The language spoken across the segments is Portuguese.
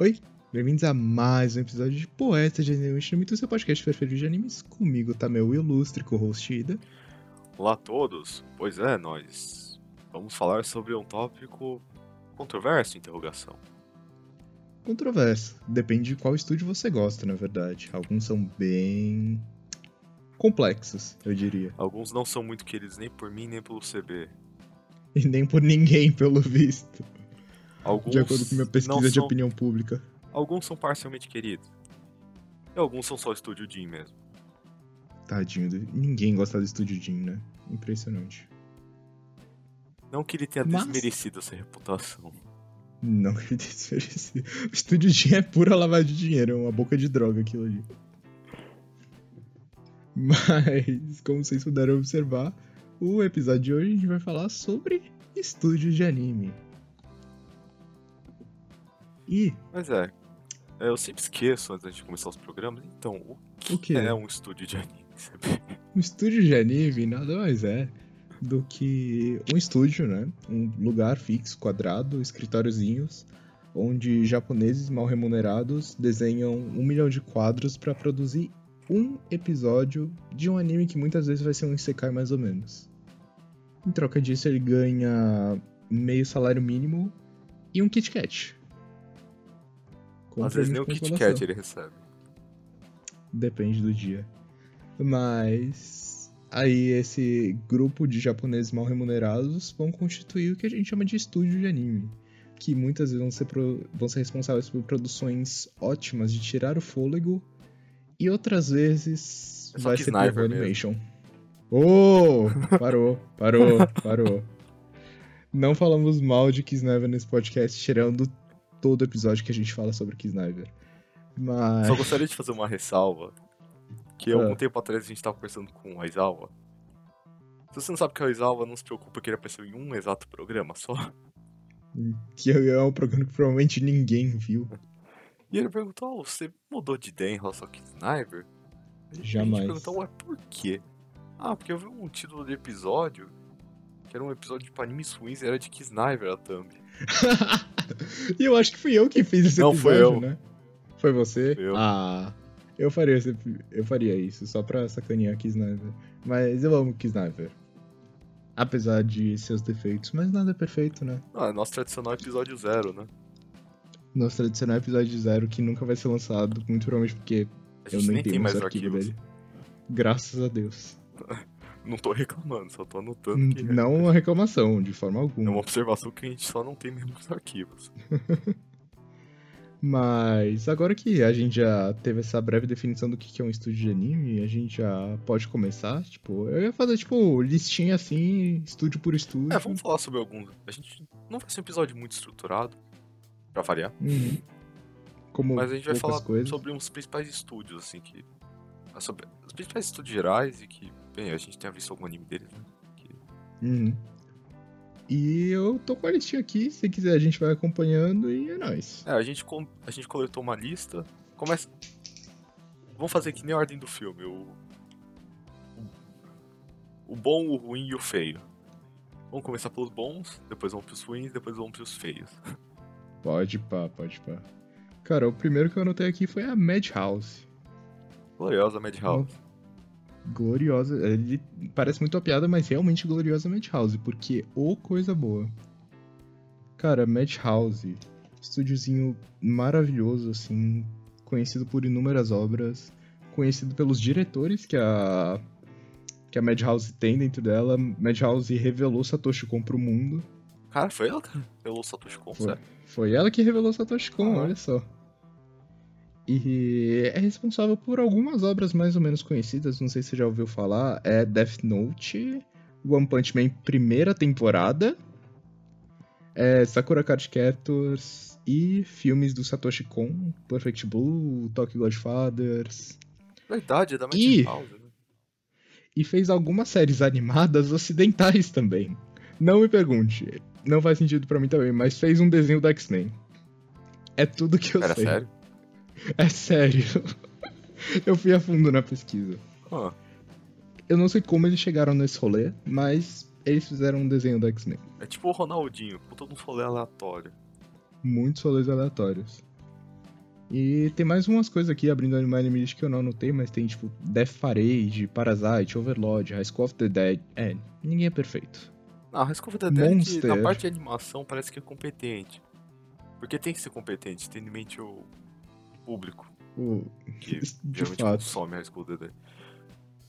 Oi, bem-vindos a mais um episódio de Poeta de Anime Muito seu podcast preferido de animes. Comigo tá meu ilustre co-host Ida. Olá a todos. Pois é, nós vamos falar sobre um tópico controverso, interrogação. Controverso. Depende de qual estúdio você gosta, na verdade. Alguns são bem complexos, eu diria. Alguns não são muito queridos nem por mim nem pelo CB. E nem por ninguém, pelo visto. Alguns de acordo com minha pesquisa não de são- opinião pública. Alguns são parcialmente queridos. E alguns são só estúdio Jim mesmo. Tadinho, ninguém gosta do estúdio Jin, né? Impressionante. Não que ele tenha Mas- desmerecido essa reputação. Não que ele desmerece. O estúdio Jin é pura lavagem de dinheiro, é uma boca de droga aquilo ali. Mas, como vocês puderam observar, o episódio de hoje a gente vai falar sobre estúdios de anime. E Mas é, eu sempre esqueço antes de começar os programas. Então, o que, O quê? é um estúdio de anime? Um estúdio de anime nada mais é do que um estúdio, né? Um lugar fixo, quadrado, escritóriozinhos, onde japoneses mal remunerados desenham um milhão de quadros para produzir um episódio de um anime que muitas vezes vai ser um isekai mais ou menos. Em troca disso, ele ganha meio salário mínimo e um Kit Kat. Às vezes nem o Kit. Kat ele recebe. Depende do dia. Mas aí esse grupo de japoneses mal remunerados vão constituir o que a gente chama de estúdio de anime. Que muitas vezes vão ser, pro- vão ser responsáveis por produções ótimas de tirar o fôlego. E outras vezes É vai ser Sniper. Animation. Oh! Parou, parou, parou. Não falamos mal de Kisniver nesse podcast, tirando todo episódio que a gente fala sobre Kisniver. Mas. Só gostaria de fazer uma ressalva. Que Ah. algum tempo atrás a gente tava conversando com o Aizawa. Se você não sabe que é o Aizawa, não se preocupa que ele apareceu em um exato programa só. Que é um programa que provavelmente ninguém viu. E ele perguntou, oh, você mudou de ideia em relação a? E A Jamais. gente perguntou, ué, por quê? Ah, porque eu vi um título de episódio, que era um episódio de animes ruins, e era de Sniper a thumb. E eu acho que fui eu que fiz esse Não, episódio, foi eu. né? Foi você? Foi eu. Ah, eu faria, esse- eu faria isso, só pra sacanear Kisniver. Mas eu amo Kisniver. Apesar de seus defeitos, mas nada é perfeito, né? Ah, é nosso tradicional episódio zero, né? Nosso tradicional episódio zero que nunca vai ser lançado, muito provavelmente porque eu nem nem tenho mais mais arquivo arquivos. dele. Graças a Deus. Não tô reclamando, só tô anotando que Não uma reclamação, de forma é alguma. uma observação que a gente só não tem mesmo os arquivos. Mas agora que a gente já teve essa breve definição do que é um estúdio de anime, a gente já pode começar. Tipo, eu ia fazer, tipo, listinha assim, estúdio por estúdio. É, vamos falar sobre alguns. A gente não vai ser um episódio muito estruturado, pra variar. Uhum. Como Mas a gente vai falar coisas. sobre uns principais estúdios, assim, que. Sobre os principais estúdios gerais e que, bem, a gente tenha visto algum anime deles, né? Que- Uhum. E eu tô com a listinha aqui, se quiser a gente vai acompanhando e é nóis. É, a gente, com- a gente coletou uma lista. Começa. Vamos fazer que nem a ordem do filme. O, o bom, o ruim e o feio. Vamos começar pelos bons, depois vamos pros ruins, depois vamos pros feios. Pode pá, pode pá. Cara, o primeiro que eu anotei aqui foi a Madhouse. Gloriosa Madhouse. Gloriosa. Ele parece muito uma piada, mas realmente gloriosa Madhouse, porque ô coisa boa. Cara, Madhouse, estúdiozinho maravilhoso, assim, conhecido por inúmeras obras, conhecido pelos diretores que a que a Madhouse tem dentro dela. Madhouse revelou Satoshi Kon pro mundo. Cara, foi ela que revelou Satoshi Kon, Foi. sério? Foi ela que revelou Satoshi Kon, Ah. olha só. E é responsável por algumas obras mais ou menos conhecidas, não sei se você já ouviu falar, é Death Note, One Punch Man primeira temporada, é Sakura Card Captors e filmes do Satoshi Kon, Perfect Blue, Tokyo Godfathers, Verdade, é da Ih! Madhouse, né? e fez algumas séries animadas ocidentais também. Não me pergunte, não faz sentido pra mim também, mas fez um desenho do X-Men. É tudo que eu Era sei. sério? É sério. Eu fui a fundo na pesquisa. Ah, Eu não sei como eles chegaram nesse rolê, mas eles fizeram um desenho do X-Men. é tipo o Ronaldinho, com todo um rolê aleatório. Muitos rolês aleatórios. E tem mais umas coisas aqui, abrindo anime list que eu não anotei, mas tem tipo Death Parade, Parasite, Overlord, High School of the Dead. É, ninguém é perfeito. Ah, High School of the Dead, que na Monster. parte de animação, parece que é competente. Porque tem que ser competente, tendo em mente o público O- que de geralmente fato. consome High School of the Dead.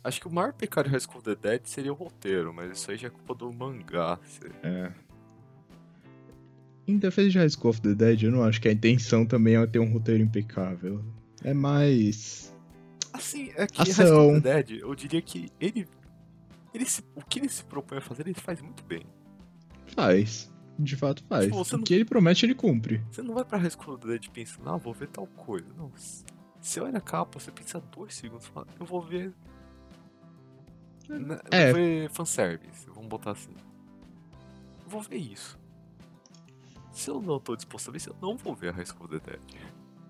Acho que o maior pecado de High School of the Dead seria o roteiro, mas isso aí já é culpa do mangá. É. Em defesa de High School of the Dead, eu não acho que a intenção também é ter um roteiro impecável. É mais. Assim, é que Ação. High School of the Dead, eu diria que ele. ele se- o que ele se propõe a fazer, ele faz muito bem. Faz. De fato faz. Tipo, o não- que ele promete, ele cumpre. Você não vai pra High Dead pensando, ah, vou ver tal coisa. Não. Você olha a capa, você pensa dois segundos e fala, eu vou ver. É. Eu vou ver fanservice, vamos botar assim. Eu vou ver isso. Se eu não tô disposto a ver isso, eu não vou ver a High School Dead.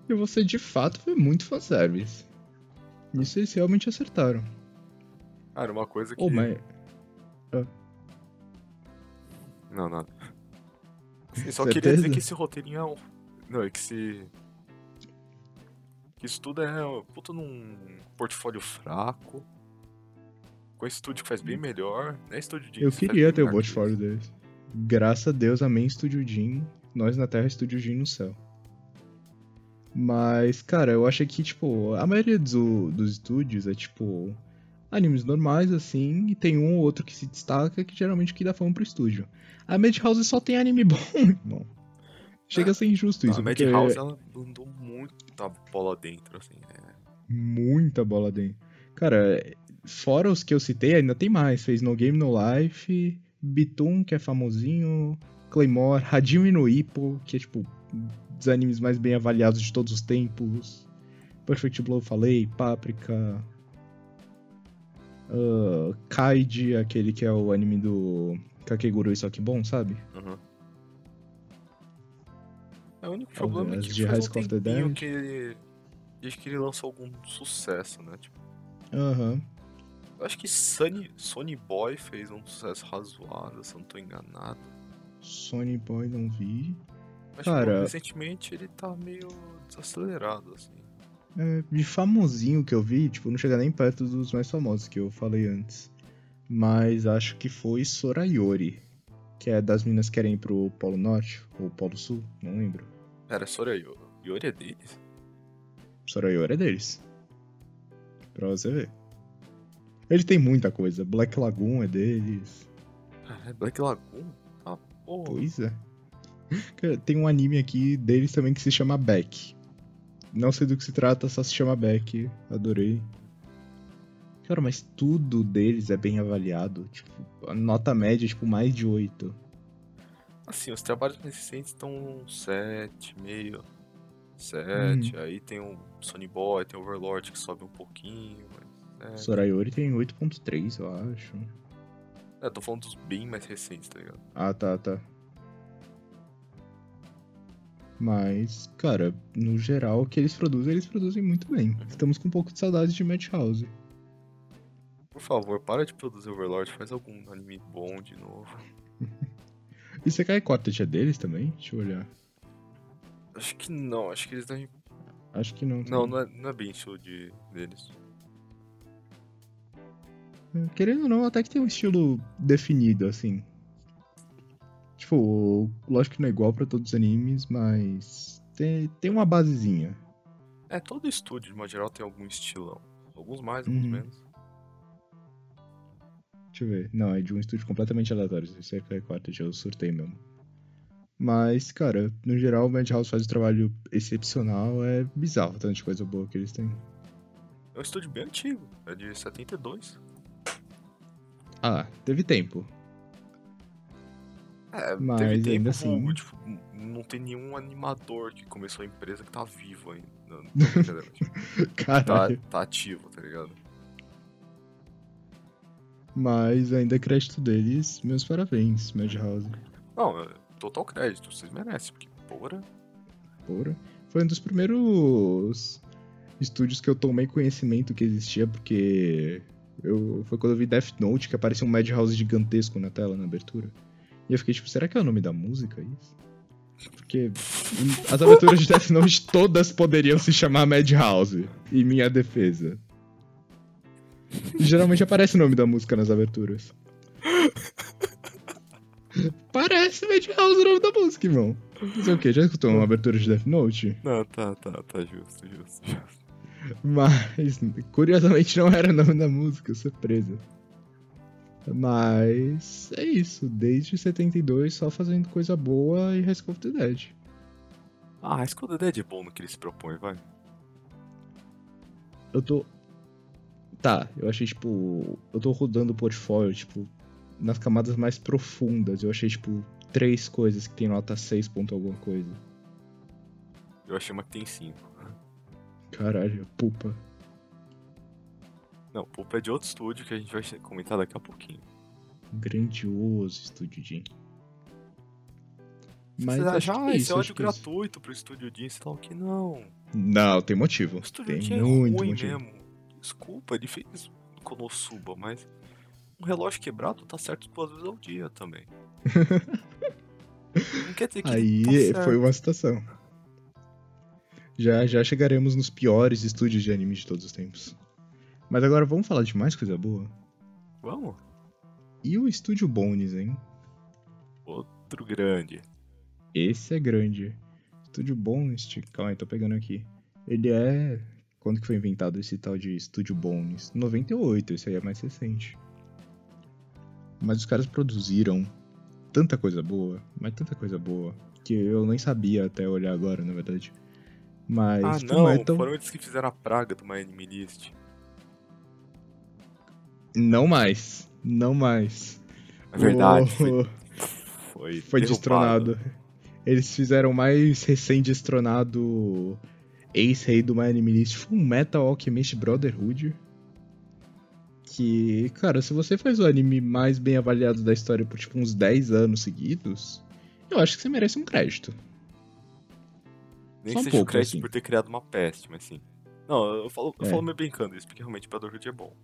E você de fato foi muito fanservice. Isso eles realmente acertaram. Cara, uma coisa que. Ô, mas. Não, nada. Eu só Certeza? queria dizer que esse roteirinho é um. Não, é que se. Que isso tudo é puta num portfólio fraco. Com esse estúdio que faz bem melhor. Né, estúdio de Eu faz queria ter o portfólio deles. Graças a Deus, amém, Estúdio Jin. Nós na Terra, Estúdio Jin no céu. Mas, cara, eu acho que, tipo, a maioria do- dos estúdios é, tipo, animes normais, assim, e tem um ou outro que se destaca, que geralmente que dá fama pro estúdio. A Madhouse só tem anime bom, irmão. Chega a ser injusto Não, isso, a porque Madhouse ela mandou muita bola dentro, assim. é. muita bola dentro. Cara, fora os que eu citei, ainda tem mais. Fez No Game No Life, Bitum, que é famosinho, Claymore, Hajime no Ippo, que é tipo dos animes mais bem avaliados de todos os tempos. Perfect Blow, falei, Paprika. Ah, Kaiji, aquele que é o anime do Kakegurui, só que bom, sabe? Uhum. É, o único As problema é que faz um tempinho que ele... Desde que ele lançou algum sucesso, né? Tipo, Aham. eu acho que Sunny, Sony Boy fez um sucesso razoável, se eu não tô enganado. Sony Boy não vi. Mas, Cara- tipo, recentemente ele tá meio desacelerado, assim. É, de famosinho que eu vi, tipo, não chega nem perto dos mais famosos que eu falei antes. Mas acho que foi Sorayori. Que é das meninas que querem ir pro Polo Norte ou Polo Sul, não lembro. Era Sorayori. Yori é deles? Sorayori é deles. Pra você ver. Ele tem muita coisa. Black Lagoon é deles. Ah, é Black Lagoon? Ah, pô. Pois é. Cara, Tem um anime aqui deles também que se chama Beck. Não sei do que se trata, só se chama Beck. Adorei. Cara, mas tudo deles é bem avaliado. Tipo, a nota média é tipo mais de 8. Assim, os trabalhos mais recentes estão 7, meio. 7, Uhum. aí tem o Sony Boy, tem o Overlord que sobe um pouquinho, mas. É, Sorayori tem 8.3, eu acho. é, tô falando dos bem mais recentes, tá ligado? Ah, tá, tá. Mas, cara, no geral, o que eles produzem, eles produzem muito bem. Estamos com um pouco de saudade de Madhouse. Por favor, para de produzir Overlord, faz algum anime bom de novo. E Sekai Quartet é deles também? Deixa eu olhar. Acho que não, acho que eles devem. Acho que não. Não, não é, não é bem estilo de, deles. É, Querendo ou não, até que tem um estilo definido, assim. Tipo, lógico que não é igual pra todos os animes, mas tem, tem uma basezinha. É, todo estúdio, de modo geral, tem algum estilão. Alguns mais, alguns Uhum. menos. Deixa eu ver. Não, é de um estúdio completamente aleatório. Esse é a quarta, eu surtei mesmo. Mas, cara, no geral, o Madhouse faz um trabalho excepcional. É bizarro tanto de coisa boa que eles têm. É um estúdio bem antigo, é de 72. Ah, teve tempo. É, Mas teve tempo, ainda assim- tipo, não tem nenhum animador que começou a empresa que tá vivo ainda. Não, tá, tá ativo, tá ligado? Mas ainda é crédito deles. Meus parabéns, Madhouse. Não, é total crédito, vocês merecem, porque, porra, Porra. Foi um dos primeiros estúdios que eu tomei conhecimento que existia, porque eu, foi quando eu vi Death Note que apareceu um Madhouse gigantesco na tela, na abertura. E eu fiquei tipo, será que é o nome da música isso? Porque as aventuras de Death Note todas poderiam se chamar Madhouse, em minha defesa. E geralmente aparece o nome da música nas aberturas. Parece Madhouse o nome da música, irmão. Fazer o quê? Já escutou uma abertura de Death Note? Não, tá, tá, tá justo, justo, justo. Mas, curiosamente, não era o nome da música, surpresa. Mas é isso, desde 72 só fazendo coisa boa e High School of the Dead. Ah, High School of the Dead é bom no que ele se propõe, vai. Eu tô. Tá, eu achei, tipo. Eu tô rodando o portfólio, tipo, nas camadas mais profundas. Eu achei, tipo, três coisas que tem nota 6 ponto alguma coisa. Eu achei uma que tem 5. Caralho, pupa. Não, Pulpa é de outro estúdio que a gente vai comentar daqui a pouquinho. Grandioso estúdio Jim. Mas Você acha, ah, esse é ódio gratuito pro estúdio Jim, sei lá o que não. Não, tem motivo. O estúdio tem Jim é muito ruim motivo. mesmo. Desculpa, ele fez Konosuba, mas um relógio quebrado tá certo duas vezes ao dia também. não quer dizer que Aí tá foi uma situação. Já, já chegaremos nos piores estúdios de anime de todos os tempos. Mas agora vamos falar de mais coisa boa? Vamos. E o Estúdio Bones, hein? Outro grande. Esse é grande. Estúdio Bones, calma aí, tô pegando aqui. Ele é. Quando que foi inventado esse tal de Estúdio Bones? 98, esse aí é mais recente. Mas os caras produziram tanta coisa boa, mas tanta coisa boa, que eu nem sabia até olhar agora, na verdade. Mas. Ah, não, Metal... foram eles que fizeram a praga do My Enemy List. Não mais. Não mais. É verdade. Foi, foi, foi destronado. Eles fizeram mais recém-destronado ex-rei do My Anime List Full Metal Alchemist Brotherhood. Que, cara, se você faz o anime mais bem avaliado da história por tipo uns 10 anos seguidos, eu acho que você merece um crédito. Nem Só que um seja pouco, um crédito assim. por ter criado uma peste, mas sim. Não, eu falo, eu é. falo meio brincando isso, porque realmente Brotherhood é bom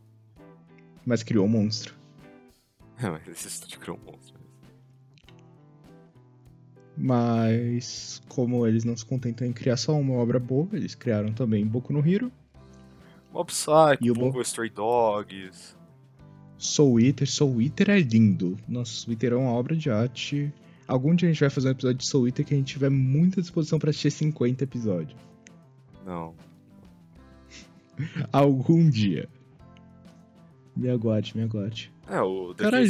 mas criou um monstro. É, mas esse estúdio criou um monstro. Mas, como eles não se contentam em criar só uma obra boa, eles criaram também Boku no Hero. Mob Psycho, Bungo Stray Dogs. Soul Eater. Soul Eater é lindo. Nossa, Soul Eater é uma obra de arte. Algum dia a gente vai fazer um episódio de Soul Eater que a gente tiver muita disposição para assistir 50 episódios. Não. Algum dia. Me aguarde, me aguarde. É, o. Caralho.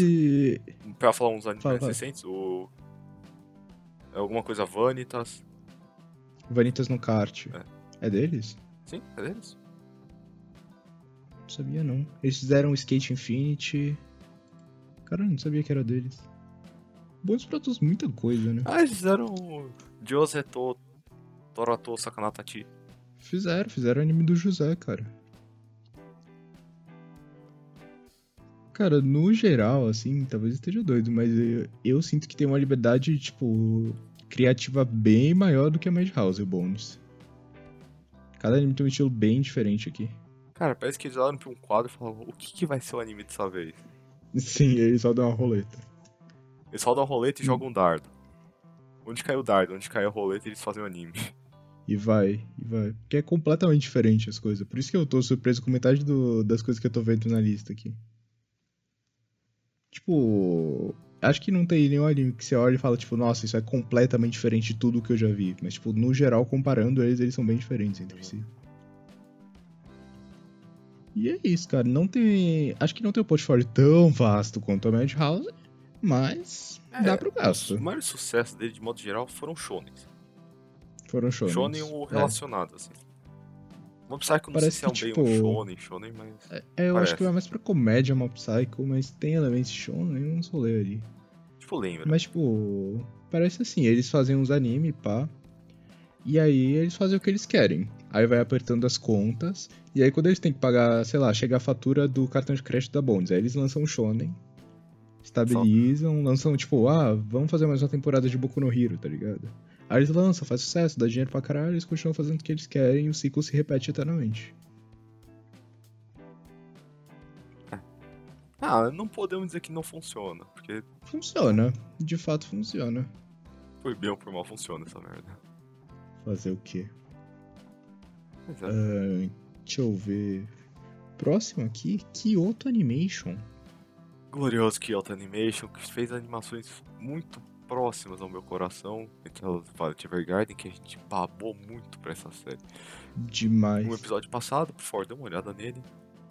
Pra falar uns animes mais recentes, o. É alguma coisa Vanitas. Vanitas no kart. É. é deles? Sim, é deles. Não sabia não. Eles fizeram o Skate Infinity. Caralho, não sabia que era deles. Bons produtos, muita coisa, né? Ah, eles fizeram Joseto Torato Sakanatachi. Fizeram, fizeram anime do José, cara. Cara, no geral, assim, talvez esteja doido, mas eu, eu, sinto que tem uma liberdade, tipo, criativa bem maior do que a Madhouse e o Bones. Cada anime tem um estilo bem diferente aqui. Cara, parece que eles olham pra um quadro e falam, o que, que vai ser o anime dessa vez? Sim, eles só dão uma roleta. Eles só dão uma roleta e hum. jogam um dardo. Onde cai o dardo, onde cai a roleta, eles fazem o anime. E vai, e vai. Porque é completamente diferente as coisas. Por isso que eu tô surpreso com metade do, das coisas que eu tô vendo na lista aqui. Tipo, acho que não tem nenhum anime que você olha e fala, tipo, nossa, isso é completamente diferente de tudo que eu já vi. Mas, tipo, no geral, comparando eles, eles são bem diferentes entre si. E é isso, cara. Não tem. Acho que não tem um portfólio tão vasto quanto a Madhouse, mas é, dá pro gasto. Os maiores sucessos dele, de modo geral, foram shonens. Foram shonens. Shonen ou relacionado, é. assim. Mob Psycho não Parece sei se é um tipo, bem um shonen, shonen, mas... É, é eu Parece. acho que vai mais pra comédia Mob Psycho, mas tem elementos shonen, eu não sou ler ali. Tipo, lembra. Mas, tipo, parece assim, eles fazem uns anime, pá, e aí eles fazem o que eles querem. Aí vai apertando as contas, e aí quando eles têm que pagar, sei lá, chega a fatura do cartão de crédito da Bonds, aí eles lançam um shonen, estabilizam, Só. lançam, tipo, ah, vamos fazer mais uma temporada de Boku no Hero, tá ligado? Aí eles lançam, faz sucesso, dá dinheiro pra caralho, eles continuam fazendo o que eles querem e o ciclo se repete eternamente. Ah, não podemos dizer que não funciona, porque. Funciona, de fato funciona. Por bem ou por mal funciona essa merda. Fazer o quê? Pois é. Ah, deixa eu ver. Próximo aqui, Kyoto Animation. Glorioso Kyoto Animation, que fez animações muito próximas ao meu coração. Entre elas, Violet Evergarden, que a gente babou muito pra essa série. Demais. No episódio passado, por favor, dê uma olhada nele.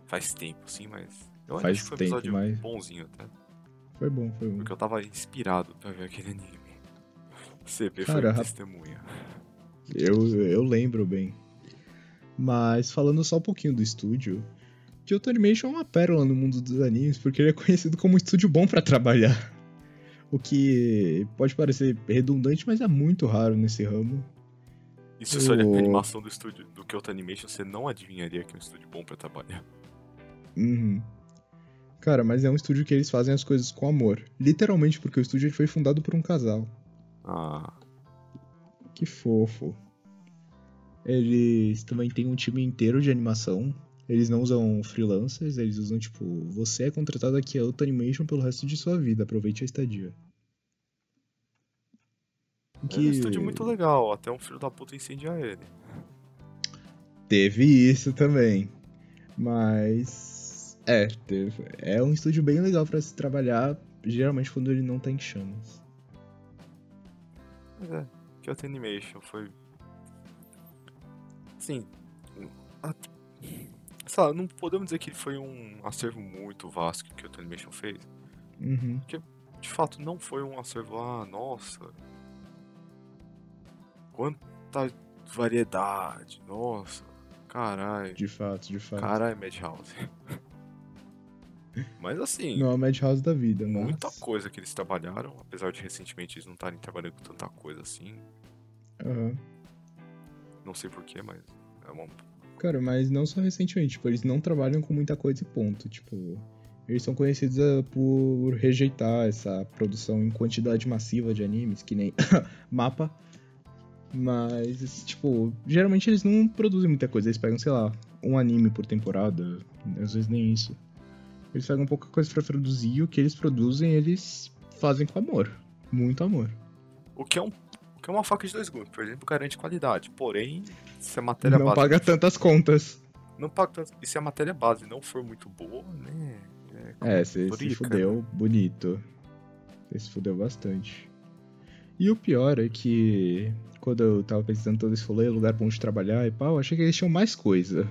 Faz tempo, sim, mas. Eu Faz acho que foi um episódio mas- bonzinho até. Foi bom, foi bom. Porque eu tava inspirado pra ver aquele anime. CP Cara, foi testemunha. Eu, eu lembro bem. Mas falando só um pouquinho do estúdio, Kyoto Animation é uma pérola no mundo dos animes, porque ele é conhecido como um estúdio bom pra trabalhar. O que pode parecer redundante, mas é muito raro nesse ramo. E se você olhar pra animação do estúdio do Kyoto Animation, você não adivinharia que é um estúdio bom pra trabalhar. Uhum. Cara, mas é um estúdio que eles fazem as coisas com amor. Literalmente, porque o estúdio foi fundado por um casal. Ah, Que fofo. Eles também têm um time inteiro de animação. Eles não usam freelancers, eles usam, tipo, você é contratado aqui a Auto Animation pelo resto de sua vida, aproveite a estadia. É um estúdio muito legal, até um filho da puta incendiar ele. Teve isso também. Mas. É, teve. É um estúdio bem legal pra se trabalhar, geralmente quando ele não tá em chamas. Mas é, Kyoto Animation foi. Sim. a- Sei lá, não podemos dizer que ele foi um acervo muito vasto que o Kyoto Animation fez. Uhum. De fato, não foi um acervo, ah, nossa. Quanta variedade, nossa. Caralho. De fato, de fato. Caralho, Madhouse. Mas assim, Não é o Madhouse da vida, mas. muita coisa que eles trabalharam, apesar de recentemente eles não estarem trabalhando com tanta coisa assim. Aham. Não sei porquê, mas é uma. Cara, mas não só recentemente, tipo, eles não trabalham com muita coisa e ponto, tipo, eles são conhecidos ah, por rejeitar essa produção em quantidade massiva de animes, que nem mapa, mas, tipo, geralmente eles não produzem muita coisa, eles pegam, sei lá, um anime por temporada, às vezes nem isso. Eles pegam pouca coisa pra produzir e o que eles produzem, eles fazem com amor, muito amor. O que é um. Que é uma faca de dois gumes, por exemplo, garante qualidade. Porém, se a matéria não base. paga tantas contas. Não paga tanto. E se a matéria base não for muito boa, né? É, você se complica, fudeu bonito. Você se fudeu bastante. E o pior é que quando eu tava pesquisando todo esse rolê, lugar bom de trabalhar e pau, achei que eles tinham mais coisa.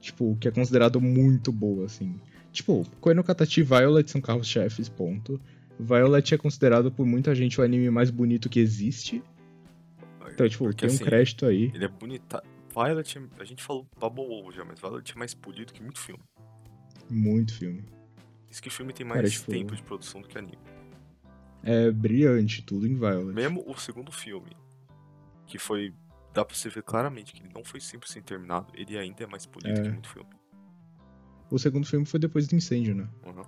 Tipo, que é considerado muito boa, assim. Tipo, Koe no Katachi e Violet são carros-chefes, ponto. Violet é considerado por muita gente o anime mais bonito que existe. Então, tipo, Porque, tem um assim, crédito aí. Ele é bonita. Violet, a gente falou Bubble Wolf já, mas Violet é mais polido que muito filme. Muito filme. Isso que filme tem mais Cara, tipo- tempo de produção do que anime. É brilhante, tudo em Violet. Mesmo o segundo filme, que foi. Dá pra você ver claramente que ele não foi 100% terminado, ele ainda é mais polido É. que muito filme. O segundo filme foi depois do incêndio, né? Uhum.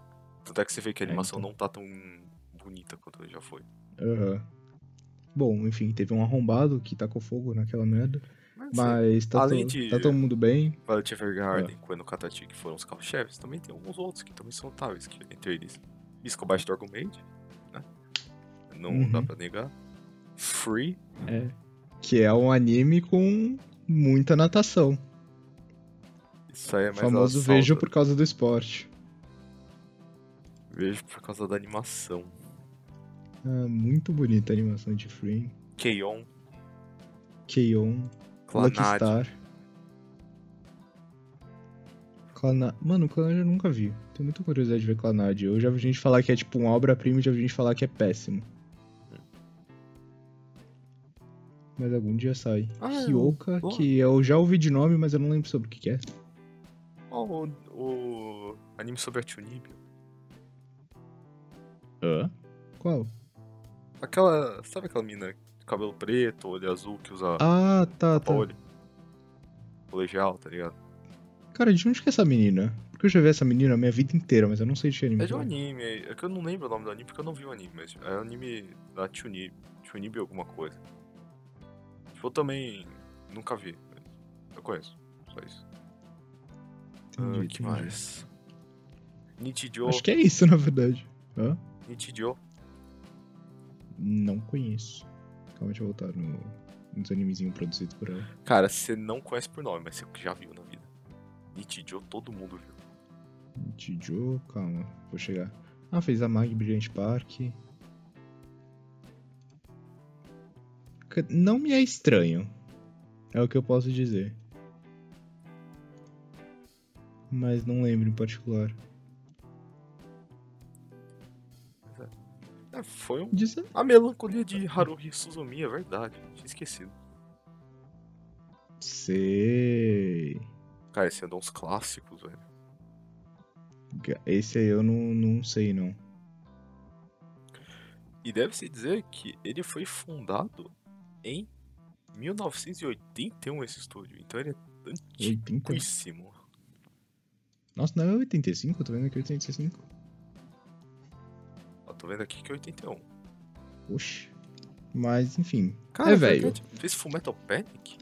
Tanto é que você vê que a É, animação então. não tá tão bonita quanto já foi. Aham. Bom, enfim, teve um arrombado que tacou fogo naquela merda. Mas, Mas tá, Além to- de- tá todo mundo bem. Violet Evergarden, É. Quando Katachi, que foram os carros-chefes, também tem alguns outros que também são notáveis, que entre eles Maid, né? Não Uhum. dá pra negar. Free, É. Que é um anime com muita natação. isso aí é O mais famoso a vejo por causa do esporte. Vejo por causa da animação. Ah, muito bonita a animação de Free. Keion, Keion. Lucky Clanad, Star. Clanad. Mano, Clanad eu nunca vi. Tenho muita curiosidade de ver Clanad. Eu já vi gente falar que é tipo uma obra-prima e já vi gente falar que é péssimo. Mas algum dia sai. Ah, é, Hyoka, boa. que eu já ouvi de nome, mas eu não lembro sobre o que, que é. Ó, o, o anime sobre a Chunibyo. Hã? Qual? Aquela, sabe aquela mina de cabelo preto, olho azul, que usa Ah, tá, tá. tapa-olho? Colegial, tá ligado? Cara, de onde que é essa menina? Porque eu já vi essa menina a minha vida inteira, mas eu não sei de que anime. É de um anime, é que eu não lembro o nome do anime porque eu não vi o anime, mas é um anime da Chunibyo, Chunibyo alguma coisa. Eu também nunca vi, mas eu conheço, só isso. Entendi, Ah, que mais? Nichijou, Acho que é isso, na verdade. Hã? Nichijou, Não conheço. Calma, deixa eu voltar no, nos animezinhos produzidos por ela. Cara, você não conhece por nome, mas você já viu na vida. Nichijou, todo mundo viu. Tijo, calma, vou chegar. Ah, fez a Mag Brilliant Park. Não me é estranho. É o que eu posso dizer. Mas não lembro em particular. É, foi um... A melancolia de Haruhi Suzumi, é verdade. Tinha esquecido. Sei. Cara, esse é um dos clássicos, velho. Esse aí eu não, não sei, não. E deve-se dizer que ele foi fundado em 1981, esse estúdio. Então ele é 80? antiquíssimo. Nossa, não é 85? Eu tô vendo aqui 85. Eu tô vendo aqui que é 81. Oxi. Mas, enfim. Cara, é velho. Fez Fullmetal Panic?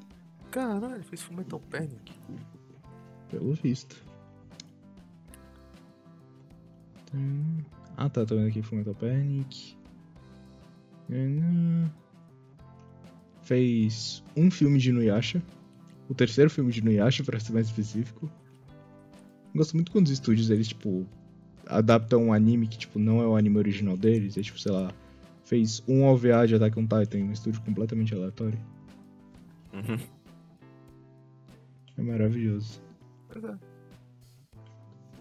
Caralho, fez Fullmetal Panic. Pelo visto. Ah tá, tô vendo aqui Fullmetal Panic. Fez um filme de Inuyasha. O terceiro filme de Inuyasha, pra ser mais específico. Gosto muito quando os estúdios, eles, tipo, adaptam um anime que, tipo, não é o anime original deles. É, tipo, sei lá, fez um OVA de Attack on Titan, um estúdio completamente aleatório. Uhum. É maravilhoso. Pois é.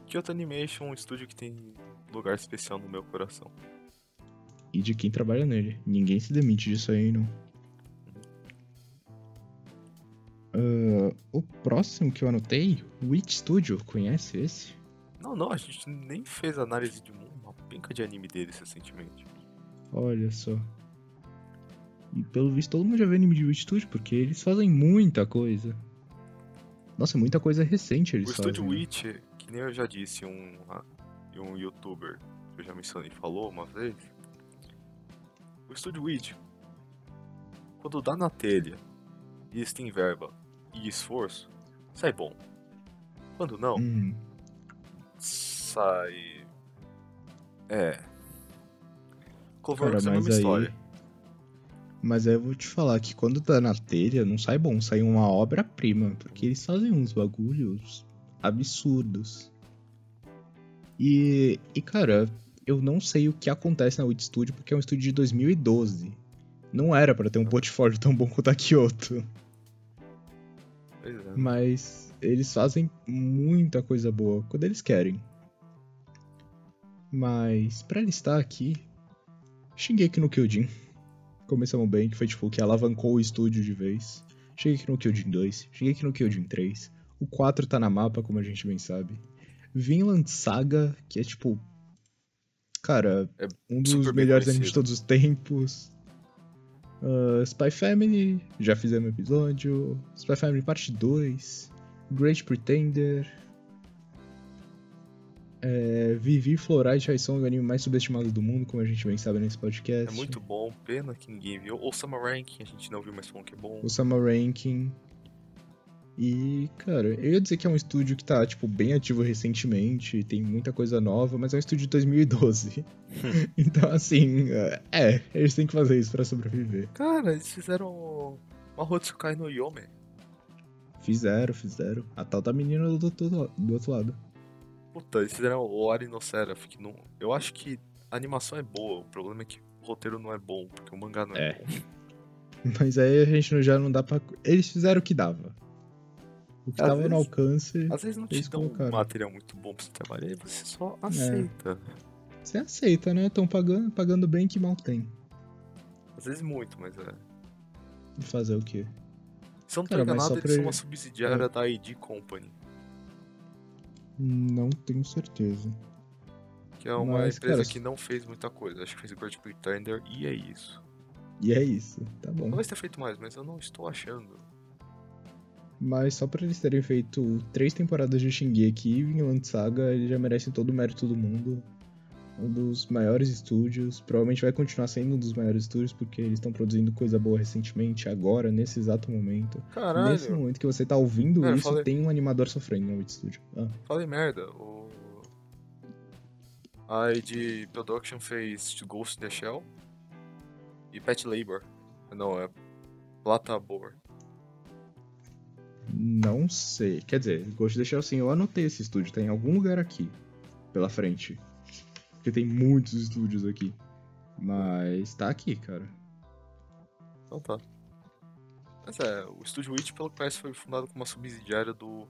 Kyoto Animation, um estúdio que tem lugar especial no meu coração. E de quem trabalha nele. Ninguém se demite disso aí, não. Ah, o próximo que eu anotei, Witch Studio, conhece esse? Não, não, a gente nem fez análise de um- uma penca de anime deles recentemente. Olha só. E pelo visto todo mundo já vê anime de Witch Studio, porque eles fazem muita coisa. Nossa, muita coisa recente eles o estúdio fazem. né? Witch, que nem eu já disse, um, ah, e um youtuber que eu já mencionei falou uma vez. O estúdio Witch, quando dá na telha e eles têm verba e esforço, sai bom. Quando não, Hum, sai. É. cara, Cloverworks é a mas aí... história. Mas aí eu vou te falar que quando tá na telha, não sai bom, sai uma obra-prima, porque eles fazem uns bagulhos absurdos. E, e cara, eu não sei o que acontece na Wit Studio, porque é um estúdio de 2012. Não era pra ter um portfólio tão bom quanto a Kyoto. Pois é. Mas eles fazem muita coisa boa quando eles querem. Mas pra listar aqui, Shingeki no Kyojin. Começamos bem, que foi tipo o que alavancou o estúdio de vez. Shingeki no Kyojin 2, Shingeki no Kyojin 3. O 4 tá na mapa, como a gente bem sabe. Vinland Saga, que é tipo. Cara, É um dos melhores animes de todos os tempos. Ah, Spy Family, já fizemos episódio. Spy Family Parte 2. Great Pretender. É, Vivi Fluoride High Song, o anime mais subestimado do mundo, como a gente bem sabe nesse podcast. É muito bom, pena que ninguém viu. O Summer Ranking, a gente não viu, mas falam que é bom. O Summer Ranking. E, cara, eu ia dizer que é um estúdio que tá, tipo, bem ativo recentemente, tem muita coisa nova, mas é um estúdio de 2012. então, assim, é, eles têm que fazer isso pra sobreviver. Cara, eles fizeram Mahotsukai no Yome. Fizeram, fizeram. A tal da menina do, do, do outro lado. Puta, eles fizeram o Ari no Seraph, que não... Eu acho que a animação é boa, o problema é que o roteiro não é bom, porque o mangá não é, É. bom. Mas aí a gente já não dá pra. Eles fizeram o que dava. O que Às tava no alcance, Às vezes não te dão um colocaram. material muito bom pra você trabalhar, e você É. só aceita. você aceita, né? Estão pagando, pagando bem que mal tem. Às vezes muito, mas é... Fazer o quê? Se eu não tô enganado, eles pra- são uma subsidiária da ID Company, Não tenho certeza. que é uma Mas, empresa cara, que não fez muita coisa. Acho que fez o Great Pretender e é isso. E é isso, tá bom. Talvez tenha feito mais, mas eu não estou achando. Mas só pra eles terem feito três temporadas de Shingeki e Vinland Saga, eles já merecem todo o mérito do mundo. Um dos maiores estúdios, provavelmente vai continuar sendo um dos maiores estúdios, porque eles estão produzindo coisa boa recentemente, agora, nesse exato momento. Caralho, Nesse momento que você tá ouvindo Cara, isso, falei- tem um animador sofrendo no Wit Studio. Ah, falei merda. O... A ID Production fez Ghost in the Shell e Pet Labor. Não, é Platabor. Não sei. Quer dizer, Ghost of the Shell sim, eu anotei esse estúdio, tá em algum lugar aqui, pela frente. Porque tem muitos estúdios aqui. Mas tá aqui, cara. Então tá. Mas é, o Estúdio Witch, pelo que parece, foi fundado como uma subsidiária do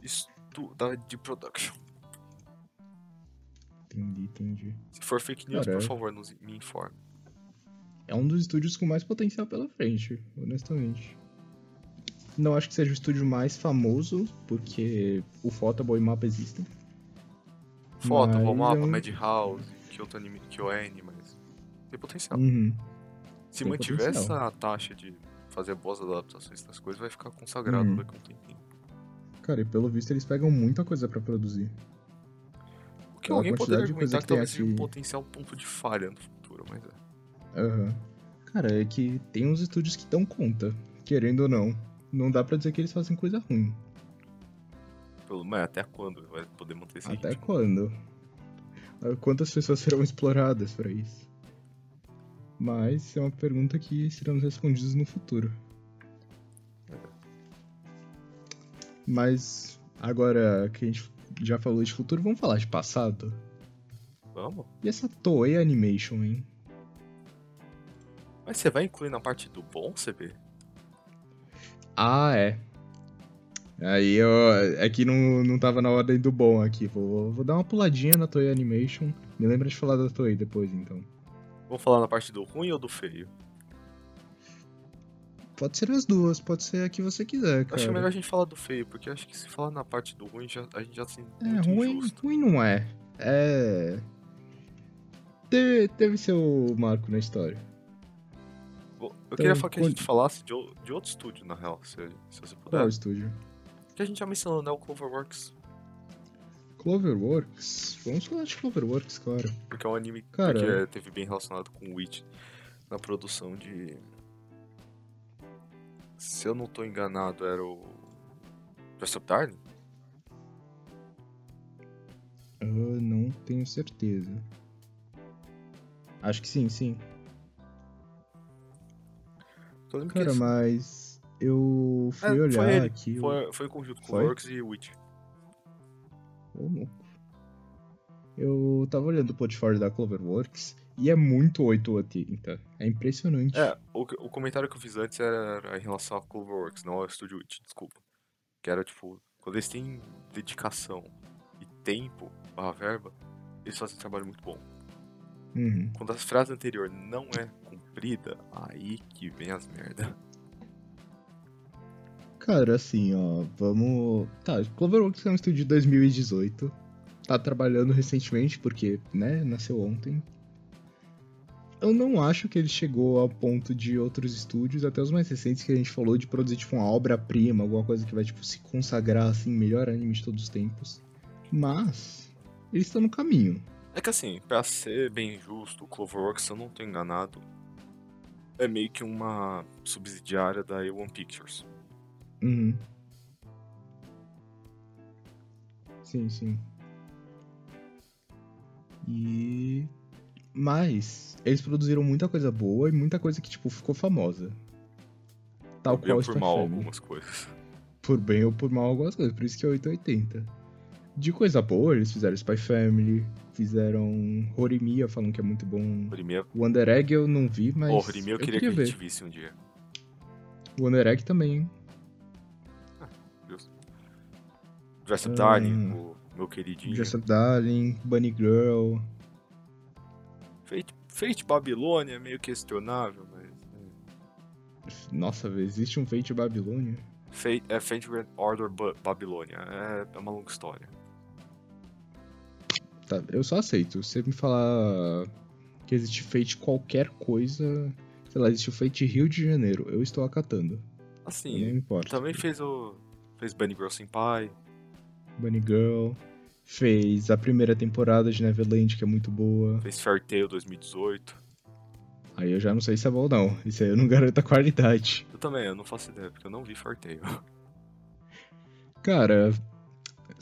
estu... da de Production. Entendi, entendi. Se for fake news, por é. favor, nos, me informe. É um dos estúdios com mais potencial pela frente, honestamente. Não acho que seja o estúdio mais famoso, porque o Photoball e o Mapa existem. Foto, Mas Romapa, é um- Madhouse, Kyoto Anime, KyoN, mas tem potencial. Uhum. Se tem mantiver potencial. essa taxa de fazer boas adaptações das coisas, vai ficar consagrado Uhum. daqui a um tempinho. Cara, e pelo visto eles pegam muita coisa pra produzir. O que Pela alguém poderia argumentar que que talvez seja um potencial ponto de falha no futuro, mas é. Aham. Cara, é que tem uns estúdios que dão conta, querendo ou não. Não dá pra dizer que eles fazem coisa ruim. Mas até quando vai poder manter esse Até ritmo? quando? Ah, Quantas pessoas serão exploradas pra isso? Mas é uma pergunta que serão respondidas no futuro. Mas agora que a gente já falou de futuro, vamos falar de passado? Vamos? E essa Toei Animation, hein? Mas você vai incluir na parte do bom, CB? Ah, é. Aí eu. É que não, não tava na ordem do bom aqui. Vou, vou dar uma puladinha na Toei Animation. Me lembra de falar da Toei depois, então. Vamos falar na parte do ruim ou do feio? Pode ser as duas, pode ser a que você quiser, cara. acho melhor a gente falar do feio, porque acho que se falar na parte do ruim, já, a gente já se É, ruim, injusto. ruim não é. É. Teve, teve seu marco na história. Eu queria falar que a gente falasse de, de outro estúdio, na real, se, se você Qual é puder. o estúdio? Que a gente já mencionou, né? O Cloverworks. Cloverworks? Vamos falar de Cloverworks, claro. Porque é um anime Cara. que teve bem relacionado com o Witch na produção de. Se eu não tô enganado, era o. Dress Up Darling? Eu não tenho certeza. Acho que sim, sim. Eu lembro Cara, que esse- mas eu fui É, foi olhar ele. aqui. foi, foi em conjunto com Foi? Cloverworks e Witch. Ô, louco. Eu tava olhando o portfólio da Cloverworks e é muito 880. É impressionante. É, o, o comentário que eu fiz antes era, era em relação a Cloverworks, não ao Studio Witch, desculpa. Que era tipo, quando eles têm dedicação e tempo barra verba, eles fazem um trabalho muito bom. Uhum. Quando a frase anterior não é cumprida, aí que vem as merda. Cara, assim, ó, vamos. Tá, Cloverworks é um estúdio de 2018. Tá trabalhando recentemente, porque, né, nasceu ontem. Eu não acho que ele chegou ao ponto de outros estúdios, até os mais recentes que a gente falou, de produzir, tipo, uma obra-prima, alguma coisa que vai, tipo, se consagrar, assim, melhor anime de todos os tempos. Mas, eles estão no caminho. É que assim, pra ser bem justo, o Cloverworks, se eu não tô enganado, é meio que uma subsidiária da A1 Pictures. Uhum. Sim, sim. E. Mas, eles produziram muita coisa boa e muita coisa que, tipo, ficou famosa. Tal Por qual por mal Family. algumas coisas. Por bem ou por mal algumas coisas, por isso que é 880. De coisa boa, eles fizeram Spy Family, fizeram Horimiya, falam que é muito bom. Horimiya, Wonder Egg eu não vi, mas. oh, Horimiya eu, queria, que a ver. gente visse um dia. Wonder Egg também, hein? Justo. Dress Up Ah. Darling, o meu queridinho. Just Darling, Bunny Girl. Fate, Fate Babilônia é meio questionável, mas. é. Nossa, existe um Fate Babilônia? Fate, é Fate Order Ba- Babilônia. É, é uma longa história. Eu só aceito. Se você me falar que existe Fate qualquer coisa, sei lá, existe o Fate Rio de Janeiro, eu estou acatando. Eu não Assim, me importa. também fez o. Fez Bunny Girl Senpai. Bunny Girl. Fez a primeira temporada de Neverland, que é muito boa. Fez Fair Tail 2018. Aí eu já não sei se é bom ou não. Isso aí eu não garanto a qualidade. Eu também, eu não faço ideia, porque eu não vi Fair Tail. Cara,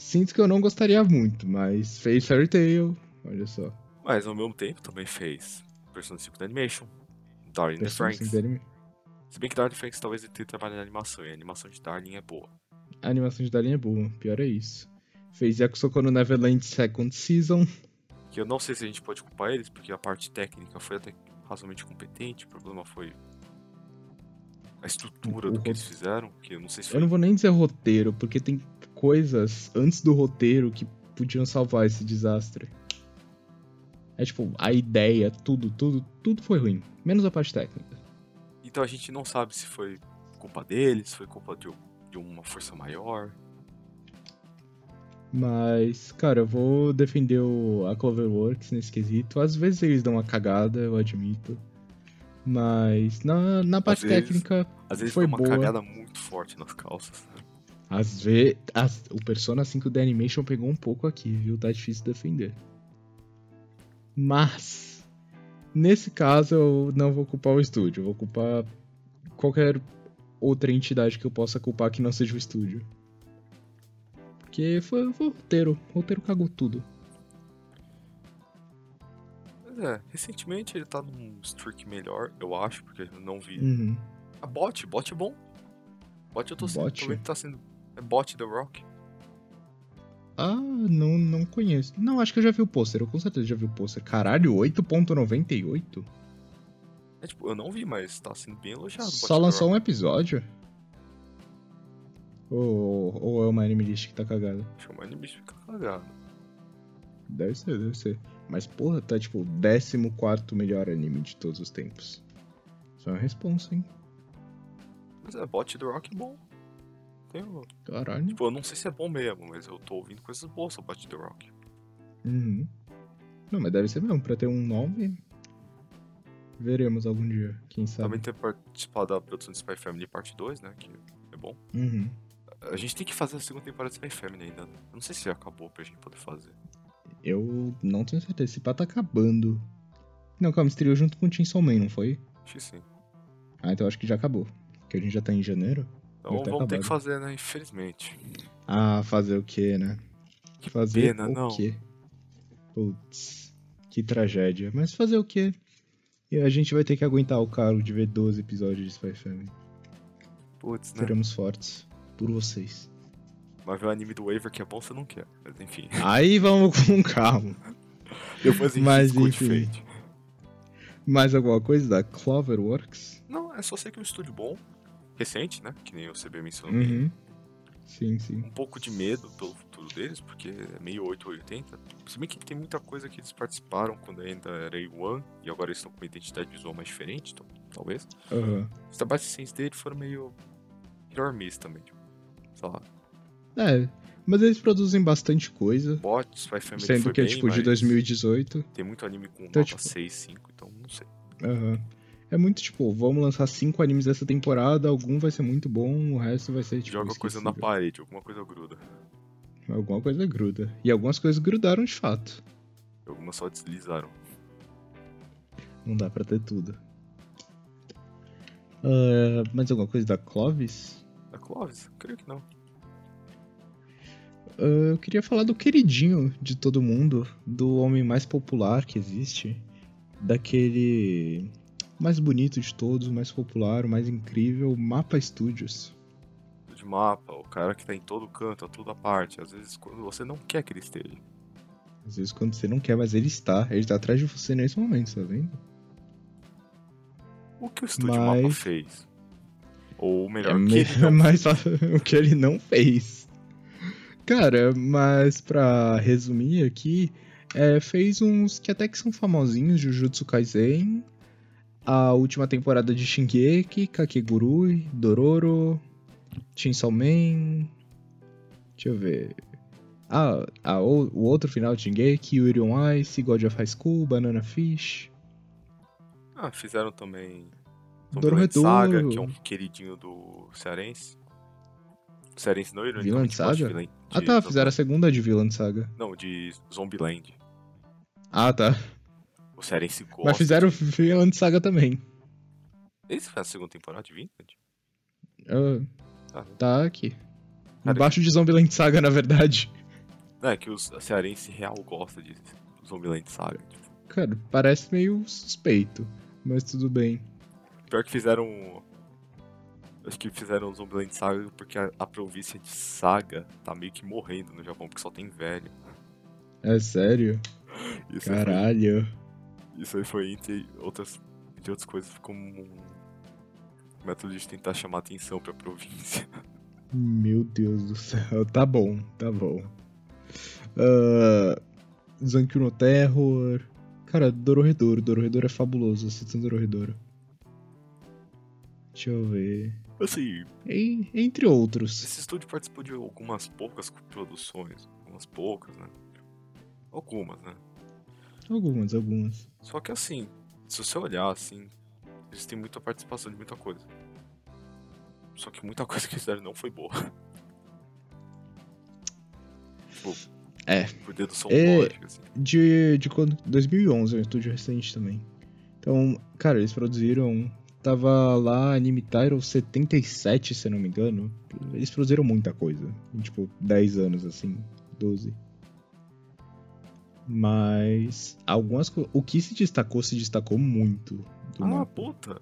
sinto que eu não gostaria muito, mas fez Fairy Tail. Olha só. Mas ao mesmo tempo também fez Persona 5 da Animation. Darling in the Franks. 5 anime. Se bem que Darling Franks talvez ele tenha trabalhado na animação, e a animação de Darling é boa. A animação de Darling é boa, pior é isso. Fez Yakusoko no Neverland Second Season. Que eu não sei se a gente pode culpar eles, porque a parte técnica foi até razoavelmente competente, o problema foi a estrutura O do que eles fizeram, que eu não sei se Eu foi não vou nem dizer roteiro, porque tem coisas antes do roteiro que podiam salvar esse desastre. É tipo, a ideia, tudo, tudo, tudo foi ruim. Menos a parte técnica. Então a gente não sabe se foi culpa deles, se foi culpa de, de uma força maior. Mas, cara, eu vou defender o, a Cloverworks nesse quesito. Às vezes eles dão uma cagada, eu admito. Mas na, na parte vezes- técnica, Às vezes Foi foi uma boa. cagada muito forte nas calças. Às vezes. o Persona 5 da Animation pegou um pouco aqui, viu? Tá difícil defender. Mas, nesse caso, eu não vou culpar o estúdio. Vou culpar qualquer outra entidade que eu possa culpar que não seja o estúdio. Porque foi, foi o roteiro. O roteiro cagou tudo. Mas é, recentemente ele tá num streak melhor, eu acho, porque eu não vi. Uhum. A bot, bot é bom. Bot eu tô, sendo, Bot? tô vendo que tá sendo. É bot The Rock. Ah, não, não conheço. Não, acho que eu já vi o pôster. Eu com certeza já vi o pôster. Caralho, 8.98? É tipo, eu não vi, mas tá sendo bem elogiado. Só lançou um episódio? Ou, ou é uma anime list que tá cagada? Acho que o anime fica cagado. Deve ser, deve ser. Mas porra, tá tipo 14 melhor anime de todos os tempos. Isso é uma responsa, hein? Mas é, bot The Rock é bom. Tenho... Caralho. Tipo, eu não sei se é bom mesmo, mas eu tô ouvindo coisas boas sobre bot The Rock. Uhum. Não, mas deve ser mesmo. Pra ter um 9, veremos algum dia. Quem sabe. Também ter participado da produção de Spy Family Parte 2, né? Que é bom. Uhum. A gente tem que fazer a segunda temporada de Spy Family ainda. né? Eu não sei se já acabou pra gente poder fazer. Eu não tenho certeza. Esse pá tá acabando. Não, calma, estreou junto com o Chainsaw Man, não foi? Acho que sim. Ah, então acho que já acabou. Porque a gente já tá em janeiro. Então ter vamos ter que acabado. fazer, né? Infelizmente. Ah, fazer o quê, né? Que fazer pena, o não. quê? Putz, que tragédia. Mas fazer o quê? E a gente vai ter que aguentar o cargo de ver 12 episódios de Spy Family. Putz, né? Seremos fortes. Por vocês. Mas ver o anime do Waver que é bom, você não quer. Mas enfim. Aí vamos com calma. Depois a gente Mas, enfim. Mais alguma coisa da Cloverworks? Não, é só ser que é um estúdio bom. Recente, né? Que nem o CB mencionou. Uhum. Sim, sim. Um pouco de medo pelo futuro deles, porque é meio 880. Se bem que tem muita coisa que eles participaram quando ainda era A1 e agora eles estão com uma identidade visual mais diferente, então, talvez. Aham. Os trabalhos recentes dele foram meio miss também, tipo, sei lá. É, mas eles produzem bastante coisa. Bot, Spy Family Sendo que é bem, tipo de mas 2018. Tem muito anime com Então, nota tipo- 6, 5, então não sei. Aham. É muito tipo, vamos lançar cinco animes dessa temporada, algum vai ser muito bom, o resto vai ser tipo. Joga coisa na esquecível. parede, alguma coisa gruda. Alguma coisa gruda. E algumas coisas grudaram de fato. Algumas só deslizaram. Não dá pra ter tudo. Ah, mais alguma coisa da Clovis? Da Clovis? Creio que não. Ah, eu queria falar do queridinho de todo mundo, do homem mais popular que existe, daquele mais bonito de todos, o mais popular, o mais incrível, Mapa Studios. De mapa, o cara que tá em todo canto, a toda parte. Às vezes quando você não quer que ele esteja. Às vezes quando você não quer, mas ele está. Ele tá atrás de você nesse momento, tá vendo? O que o estúdio Mas- mapa fez? Ou melhor, É o que ele não fácil o que ele não fez. Cara, mas pra resumir aqui, é, fez uns que até que são famosinhos, Jujutsu Kaisen, a última temporada de Shingeki, Kakegurui, Dororo, Chainsaw Man, deixa eu ver... Ah, ah, o, o outro final de Shingeki, Yuri on Ice, God of High School, Banana Fish, Ah, fizeram também. Dormedoro. Saga, que é um queridinho do Cearense. Cearense não, gosta de Saga? Ah tá, fizeram a segunda de Villain Saga. Não, de Zombieland. Ah tá, O Cearense gosta. mas fizeram Villain Saga também. Eles fizeram a segunda temporada de Vinland? Ah, Ah, tá aqui. Cara, Embaixo de Zombieland Saga, na verdade. Não, é que o Cearense real gosta de Zombieland Saga. Tipo. Cara, parece meio suspeito, mas tudo bem. Pior que fizeram Acho que fizeram Zombieland Saga porque a, a província de Saga tá meio que morrendo no Japão, porque só tem velho. É sério? Isso foi- Caralho. Isso aí foi entre outras, entre outras coisas como um método de tentar chamar atenção pra província. Meu Deus do céu. Tá bom, tá bom. Uh, Zankyo no Terror. Cara, Dororedoro. Dororedoro é fabuloso. Assistam Dororedoro. Deixa eu ver. Assim, En- Entre outros. esse estúdio participou de algumas poucas produções. Algumas poucas, né? Algumas, né? Algumas, algumas. Só que assim, se você olhar assim, eles têm muita participação de muita coisa. Só que muita coisa que eles fizeram não foi boa. tipo, É. por dedução É. lógica, assim. De, de quando? 2011, é um estúdio recente também. Então, cara, eles produziram. Tava lá Anime Title 77, se eu não me engano. Eles produziram muita coisa. Em, tipo, 10 anos, assim. 12. Mas. Algumas O que se destacou, se destacou muito Ah, mapa. puta!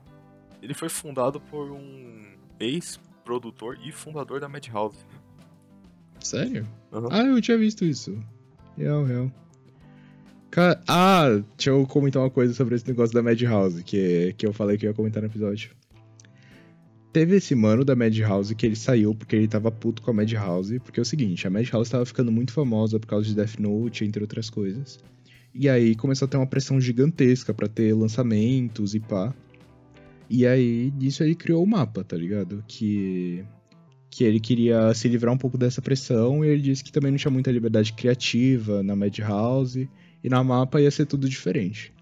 Ele foi fundado por um ex-produtor e fundador da Madhouse. Sério? Aham. Ah, eu tinha visto isso. Real, real. Ca- Ah, deixa eu comentar uma coisa sobre esse negócio da Madhouse, que, que eu falei que eu ia comentar no episódio. Teve esse mano da Madhouse que ele saiu porque ele tava puto com a Madhouse, porque é o seguinte, a Madhouse tava ficando muito famosa por causa de Death Note, entre outras coisas. E aí começou a ter uma pressão gigantesca pra ter lançamentos e pá. E aí, disso ele criou o mapa, tá ligado? Que que ele queria se livrar um pouco dessa pressão e ele disse que também não tinha muita liberdade criativa na Madhouse e na mapa ia ser tudo diferente.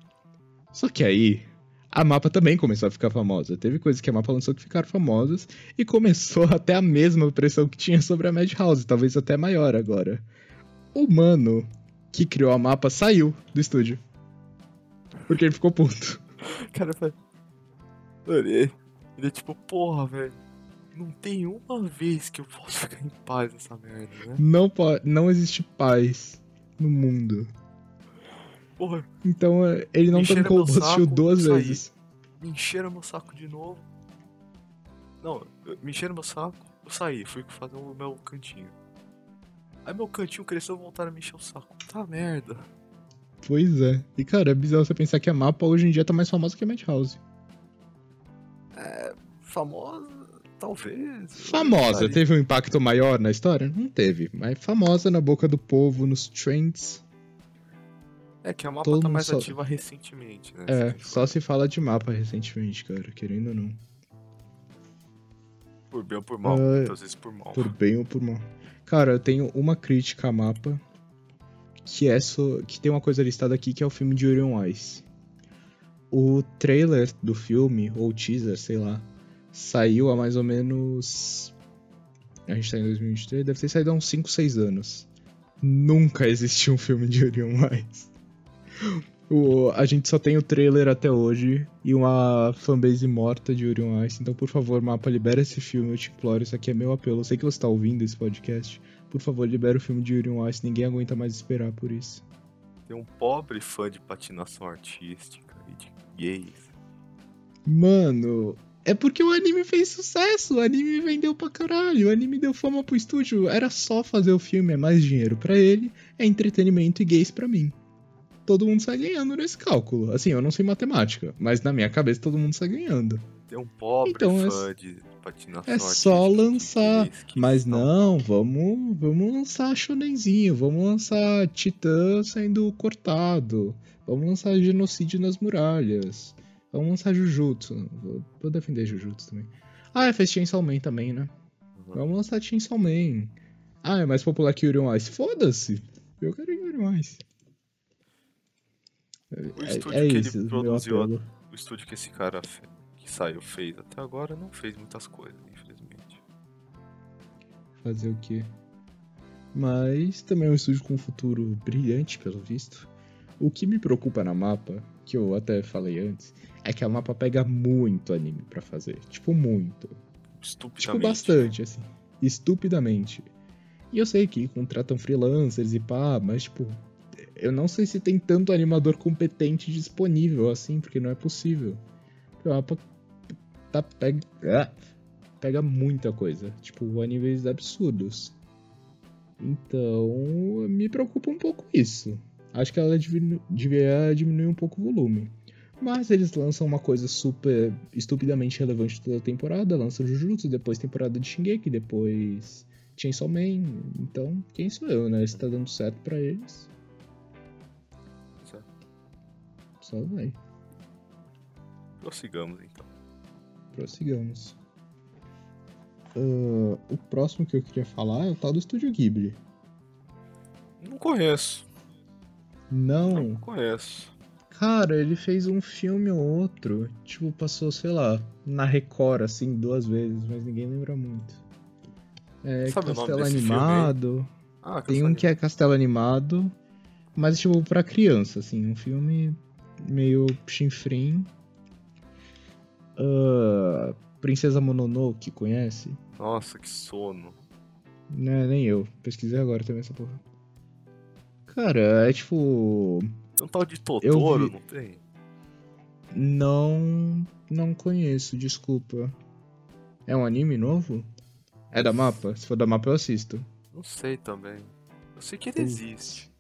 Só que aí, a mapa também começou a ficar famosa. Teve coisas que a mapa lançou que ficaram famosas e começou até a mesma pressão que tinha sobre a Madhouse, talvez até maior agora. O mano que criou a mapa saiu do estúdio. Porque ele ficou puto. Cara, ele, ele é tipo, porra, velho. Não tem uma vez que eu posso ficar em paz nessa merda, né? Não, não existe paz no mundo. Porra, Então é, ele não Encheram tancou o saco, duas saí. vezes. me encheram meu saco de novo. Não, me encheram meu saco, eu saí, fui fazer o meu cantinho. Aí meu cantinho cresceu e voltaram a me encher o saco. Tá merda. Pois é. E cara, é bizarro você pensar que a mapa hoje em dia tá mais famosa que a Madhouse. Famosa, talvez. Famosa, teve um impacto maior na história? Não teve, mas famosa na boca do povo, nos trends. É que a mapa todo tá mais só- ativa recentemente, né? É, Se só se fala de mapa recentemente, cara, querendo ou não. Por bem ou por mal, É, muitas vezes por mal. Por bem ou por mal. Cara, eu tenho uma crítica a mapa, que é só, que tem uma coisa listada aqui que é o filme de Yuri on Ice. O trailer do filme, ou teaser, sei lá, saiu há mais ou menos. A gente tá em 2023, deve ter saído há uns 5, 6 anos. Nunca existiu um filme de Yuri on Ice. O- a gente só tem o trailer até hoje e uma fanbase morta de Yuri on Ice. Então, por favor, mapa, libera esse filme, eu te imploro. Isso aqui é meu apelo. Eu sei que você tá ouvindo esse podcast. Por favor, libera o filme de Yuri on Ice. Ninguém aguenta mais esperar por isso. Tem um pobre fã de patinação artística e de gays. Mano, é porque o anime fez sucesso. O anime vendeu pra caralho. O anime deu fama pro estúdio. Era só fazer o filme, é mais dinheiro pra ele, é entretenimento e gays pra mim. Todo mundo sai ganhando nesse cálculo. Assim, eu não sei matemática, mas na minha cabeça todo mundo sai ganhando. Tem um pobre Então, é- fã de patinação É só lançar. que Mas não, vamos, vamos lançar shonenzinho, vamos lançar Titã sendo cortado, vamos lançar genocídio nas muralhas, vamos lançar Jujutsu. Vou, vou defender Jujutsu também. Ah, é, fez Chainsaw Man também, né? Uhum. Vamos lançar Chainsaw Man. Ah, é mais popular que Yuri on Ice. Foda-se! Eu quero Yuri on Ice. O É, estúdio é que ele isso, meu produziu. O estúdio que esse cara que saiu fez até agora não fez muitas coisas, infelizmente. Fazer o quê? Mas também é um estúdio com um futuro brilhante, pelo visto. O que me preocupa na mapa, que eu até falei antes, é que a mapa pega muito anime pra fazer. Tipo, muito. Estupidamente. Tipo, bastante, assim. Estupidamente. E eu sei que contratam freelancers e pá, mas, tipo, eu não sei se tem tanto animador competente disponível assim, porque não é possível. O mapa tá pega. Ah! pega muita coisa, tipo, a níveis absurdos. Então, me preocupa um pouco isso. Acho que ela devia diminuir um pouco o volume. Mas eles lançam uma coisa super estupidamente relevante toda a temporada, lançam Jujutsu, depois temporada de Shingeki, depois Chainsaw Man. Então, quem sou eu, né? Se tá dando certo para eles. Só vai. Prossigamos então. Prossigamos. Uh, o próximo que eu queria falar é o tal do Estúdio Ghibli. Não conheço. Não. Não conheço. Cara, ele fez um filme ou outro. Tipo, passou, sei lá, na Record, assim, duas vezes, mas ninguém lembra muito. É Sabe Castelo? Animado. Ah, Tem um que é Castelo Animado, mas tipo pra criança, assim, um filme meio chinfrim. Ah, Princesa Mononoke, conhece? Nossa, que sono. Né, nem eu. Pesquisei agora também essa porra. Cara, é tipo. Tem um tal de Totoro, vi. não tem? Não. Não conheço, desculpa. É um anime novo? É da mapa? Se for da mapa eu assisto. Não sei também. Eu sei que ele existe.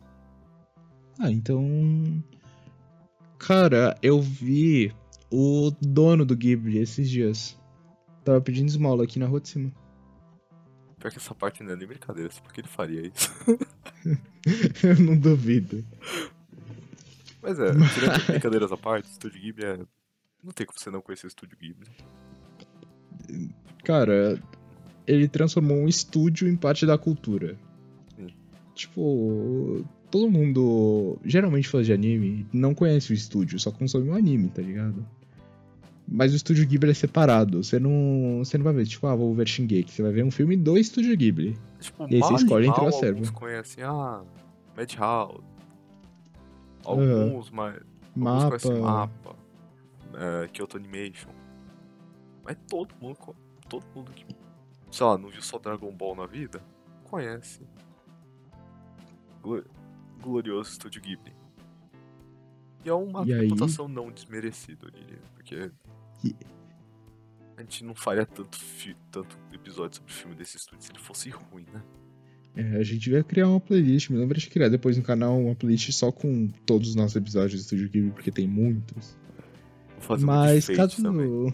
Ah, então. Cara, eu vi o dono do Ghibli esses dias. Tava pedindo esmola aqui na rua de cima. Pior que essa parte não é nem brincadeira, só porque ele faria isso. eu não duvido. Mas é, tirando brincadeiras à parte, o Estúdio Ghibli é. Não tem como você não conhecer o Estúdio Ghibli. Cara, ele transformou um estúdio em parte da cultura. Sim. Tipo, todo mundo, geralmente fã de anime, não conhece o estúdio, só consome o anime, tá ligado? Mas o estúdio Ghibli é separado. Você não, você não vai ver, tipo, ah, vou ver Shingeki. Você vai ver um filme do estúdio Ghibli. Tipo, E aí você escolhe entre o acervo. Alguns conhecem, ah, Madhouse. Alguns, mas. Alguns Mapa. conhecem Mapa. É, Kyoto Animation. Mas todo mundo. Todo mundo que. Sei lá, não viu só Dragon Ball na vida, conhece. Glo- glorioso Estúdio Ghibli. E é uma E aí? reputação não desmerecida, eu diria. Porque. E- A gente não faria tanto, fi- tanto episódio sobre o filme desse estúdio se ele fosse ruim, né? É, a gente devia criar uma playlist. Me lembra de criar depois no canal uma playlist só com todos os nossos episódios do Estúdio Ghibli, porque tem muitos. Vou fazer Mas de caso. Também.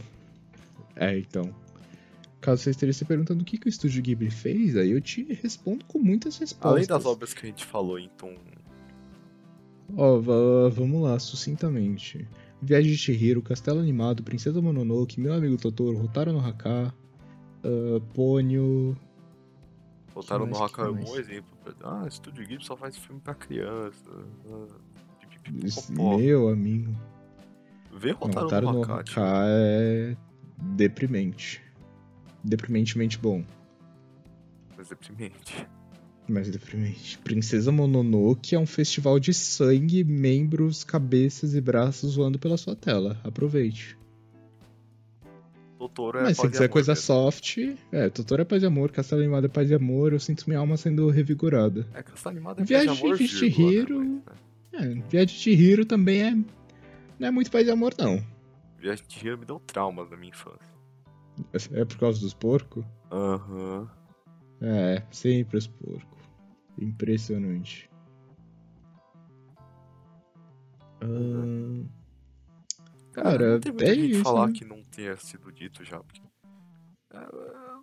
É, então. Caso você esteja se perguntando o que, que o Estúdio Ghibli fez, aí eu te respondo com muitas respostas. Além das obras que a gente falou tom. Ó, va- vamos lá, sucintamente. Viagem de Chihiro, Castelo Animado, Princesa Mononoke, Meu Amigo Totoro, Rotaro no Haka, ah, Ponyo... Botaram no Haka que um bom exemplo. Ah, Estúdio Ghibli só faz filme pra criança. ah. Meu amigo. Não, Rotaro Rotaro no Haka, tipo, Haka é deprimente. Deprimentemente bom. mas deprimente. Mas deprimente. Princesa Mononoke é um festival de sangue, membros, cabeças e braços voando pela sua tela. Aproveite. Totoro é Mas se quiser amor coisa mesmo. soft, é, Totoro é paz e amor, Castelo Animado é paz e amor, eu sinto minha alma sendo revigorada. É, Castelo Animado é Viagem paz e amor, de Chihiro. né, mas, né? É, Viagem de Chihiro também é. Não é muito paz e amor, não. Viagem de Chihiro me deu traumas na minha infância. É por causa dos porcos? Aham. É, sempre os porcos. Impressionante. Ahn, Cara, não é isso, falar né? que não tenha sido dito já. Porque... É, é,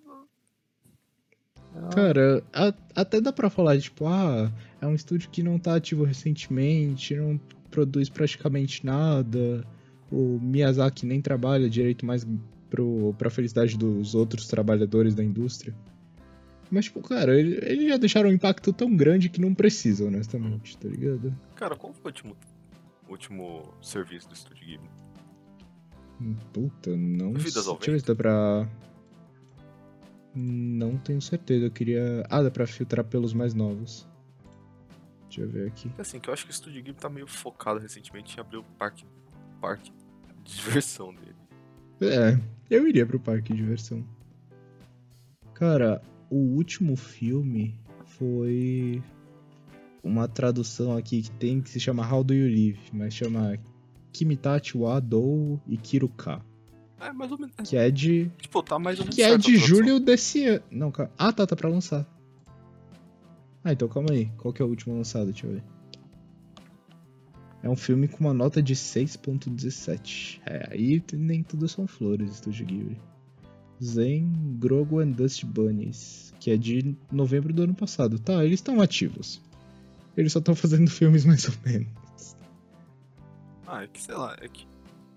Cara, a- até dá pra falar, tipo, ah, é um estúdio que não tá ativo recentemente, não produz praticamente nada, o Miyazaki nem trabalha direito mais pro, pra felicidade dos outros trabalhadores da indústria. Mas, tipo, cara, ele- eles já deixaram um impacto tão grande que não precisam, honestamente, tá ligado? Cara, qual foi o último, último serviço do Estúdio Ghibli? Hum, Puta, não Vidas sei. Deixa eu ver se dá pra. Não tenho certeza, eu queria. Ah, dá pra filtrar pelos mais novos. Deixa eu ver aqui. Porque, assim, que eu acho que o Estúdio Ghibli tá meio focado recentemente em abrir o parque, parque de diversão dele. É, eu iria pro parque de diversão. Cara, o último filme foi uma tradução aqui que tem que se chama How Do You Live, mas chama Kimitachi wa Dou Ikiruka. É, mais ou menos. Que é de. Tipo, tá mais ou menos Que é de julho desse ano. Não, calma. Ah, tá, tá pra lançar. Ah, então calma aí. Qual que é o último lançado? Deixa eu ver. É um filme com uma nota de 6.17. É, aí nem tudo são flores, Estúdio Ghibli. Zen, Grogu and Dust Bunnies, que é de novembro do ano passado. Tá, eles estão ativos. Eles só estão fazendo filmes mais ou menos. Ah, é que sei lá, é que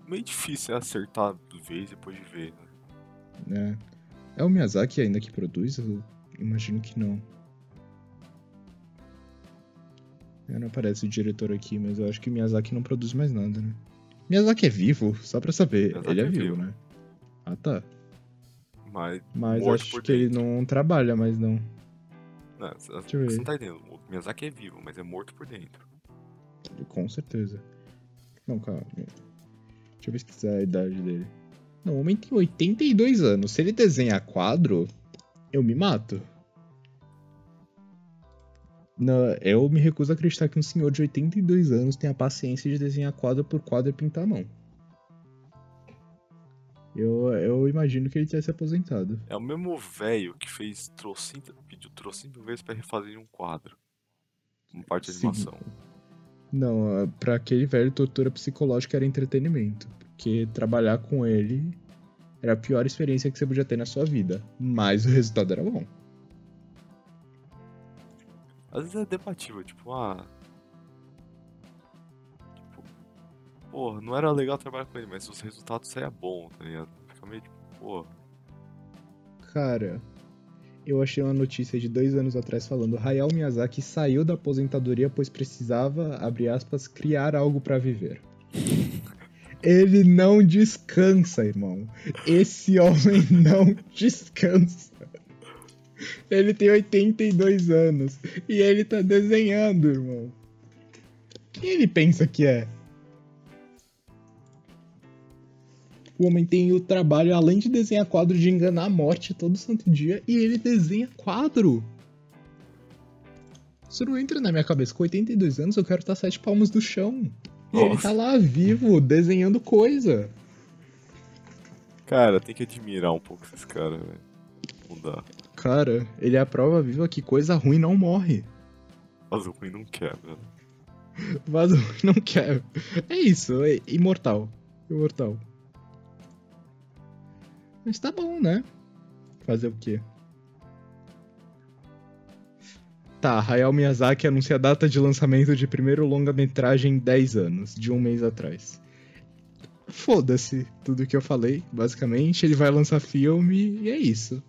meio difícil é acertar vez depois de vez, né? né? É o Miyazaki ainda que produz? Eu imagino que não. É, não aparece o diretor aqui, mas eu acho que Miyazaki não produz mais nada, né? Miyazaki é vivo, só pra saber. Miyazaki ele é, é vivo, vivo. né? Ah, tá. Mas, Mas acho que ele não trabalha mais, não. não, você eu ver. você não tá entendendo. O Miyazaki é vivo, mas é morto por dentro. Com certeza. Não, calma. Deixa eu pesquisar a idade dele. Não, o homem tem 82 anos. Se ele desenhar quadro, eu me mato. Não, eu me recuso a acreditar que um senhor de 82 anos tenha a paciência de desenhar quadro por quadro e pintar a mão. Eu, eu imagino que ele tenha se aposentado. É o mesmo velho que fez trocinto, pediu trocinto vezes pra refazer um quadro. Uma parte de animação. Não, ah, pra aquele velho, tortura psicológica era entretenimento. Porque trabalhar com ele era a pior experiência que você podia ter na sua vida. Mas o resultado era bom. Às vezes é debatível, tipo, ah. Porra, não era legal trabalhar com ele, mas os resultados saíam bom, tá ligado? Fica meio tipo, porra. Cara, eu achei uma notícia de dois anos atrás falando Hayao Miyazaki saiu da aposentadoria pois precisava, abre aspas, criar algo pra viver. Ele não descansa, irmão. Esse homem não descansa. Ele tem 82 anos e ele tá desenhando, irmão. Quem ele pensa que é? O homem tem o trabalho, além de desenhar quadro, de enganar a morte todo santo dia, e ele desenha quadro. Isso não entra na minha cabeça. Com 82 anos eu quero estar sete palmos do chão. E ele Nossa. tá lá vivo, desenhando coisa. Cara, tem que admirar um pouco esses caras, velho. Não dá. Cara, ele é a prova viva que coisa ruim não morre. Mas o ruim não quebra. né? Vaso ruim não quer. É isso, é imortal. Imortal. Mas tá bom, né? Fazer o quê? Tá, Hayao Miyazaki anuncia a data de lançamento de primeiro longa-metragem em 10 anos, de um mês atrás. Foda-se tudo que eu falei, basicamente. Ele vai lançar filme e é isso.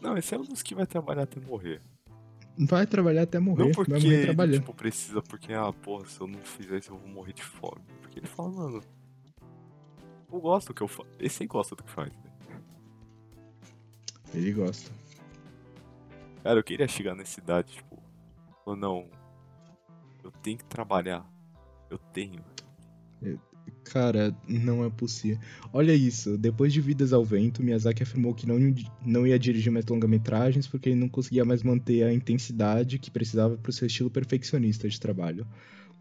Não, esse é um dos que vai trabalhar até morrer. Vai trabalhar até morrer, Não vai porque morrer ele, trabalhando. tipo, precisa, porque, ah, porra, se eu não fizer isso eu vou morrer de fome. Porque ele fala, mano, eu gosto do que eu faço. Esse aí gosta do que faz, né? Ele gosta. Cara, eu queria chegar nessa idade, tipo, ou não, eu tenho que trabalhar. Eu tenho. Cara, não é possível. Olha isso, depois de Vidas ao Vento, Miyazaki afirmou que não, não ia dirigir mais longa-metragens porque ele não conseguia mais manter a intensidade que precisava pro seu estilo perfeccionista de trabalho.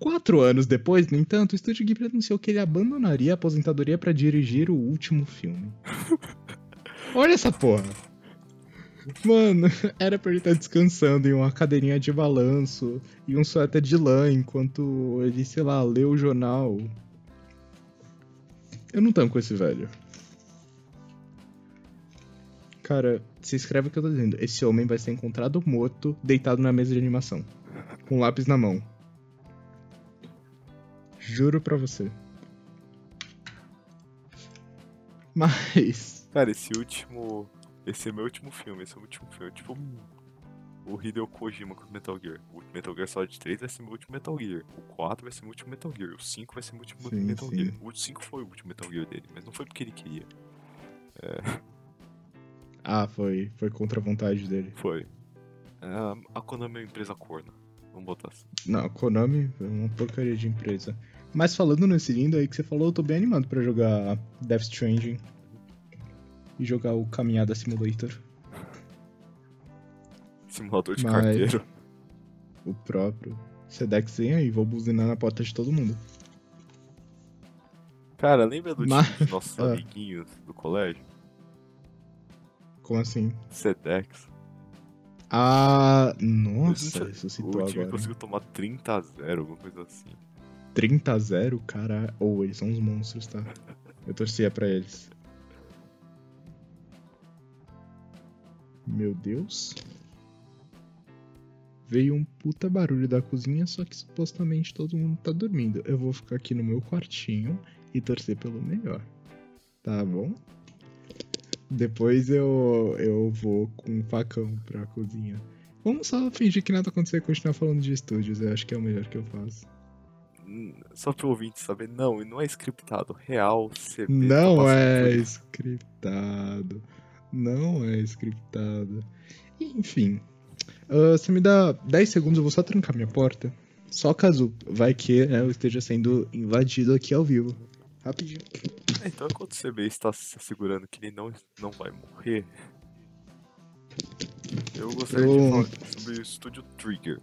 Quatro anos depois, no entanto, o Estúdio Ghibli anunciou que ele abandonaria a aposentadoria para dirigir o último filme. Olha essa porra! Mano, era pra ele estar descansando em uma cadeirinha de balanço e um suéter de lã enquanto ele, sei lá, lê o jornal. Eu não tanco esse velho. Cara, se escreve o que eu tô dizendo. Esse homem vai ser encontrado morto, deitado na mesa de animação. Com um lápis na mão. Juro pra você. Mas. Cara, esse último. Esse é meu último filme, esse é o último filme. Tipo o Hideo Kojima com o Metal Gear. O Metal Gear Solid 3 vai ser meu último Metal Gear. O 4 vai ser meu último Metal Gear. O 5 vai ser meu último Sim, Metal sim. Gear. O 5 foi o último Metal Gear dele, mas não foi porque ele queria. Ah, foi. Foi contra a vontade dele. Foi. É, a Konami é uma empresa corna. Vamos botar assim. Não, Konami é uma porcaria de empresa. Mas falando nesse lindo aí que você falou, eu tô bem animado pra jogar Death Stranding. E jogar o Caminhada Simulator. Simulador de Mas- carteiro. O próprio. Sedex vem aí, vou buzinar na porta de todo mundo. Cara, lembra do Mas- time dos nossos Ah. amiguinhos do colégio? Como assim? Sedex. Ah, nossa, ressuscitou O time agora. conseguiu tomar 30 a 0, alguma coisa assim. 30 a 0, cara. Ou eles são uns monstros, tá? Eu torcia pra eles. Meu Deus. Veio um puta barulho da cozinha, só que supostamente todo mundo tá dormindo. Eu vou ficar aqui no meu quartinho e torcer pelo melhor. Tá bom? Depois eu, eu vou com um facão pra cozinha. Vamos só fingir que nada aconteceu e continuar falando de estúdios. Eu acho que é o melhor que eu faço. Só pro ouvinte saber, não, não é scriptado. Real, CB. tá Não passando é scriptado. Não é scriptado. Enfim. ah, você me dá 10 segundos, eu vou só trancar minha porta. Só caso vai que né, eu esteja sendo invadido aqui ao vivo. Rapidinho. É, Então, enquanto o CB está se assegurando que ele não, não vai morrer, eu gostaria Eu- de falar sobre o estúdio Trigger.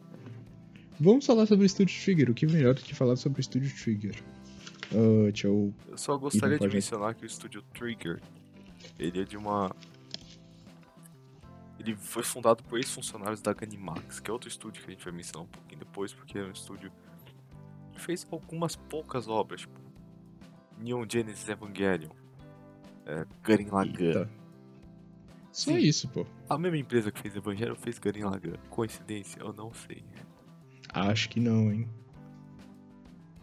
Vamos falar sobre o Studio Trigger. O que melhor do que falar sobre o Studio Trigger? Ah, deixa eu. Eu só gostaria de pode- mencionar que o estúdio Trigger, ele é de uma... Ele foi fundado por ex-funcionários da Ganimax, que é outro estúdio que a gente vai mencionar um pouquinho depois, porque é um estúdio que fez algumas poucas obras, tipo Neon Genesis Evangelion, é, Gurren Lagann. Só Sim. isso, pô. A mesma empresa que fez Evangelion fez Gurren Lagann. Coincidência? Eu não sei. Acho que não, hein?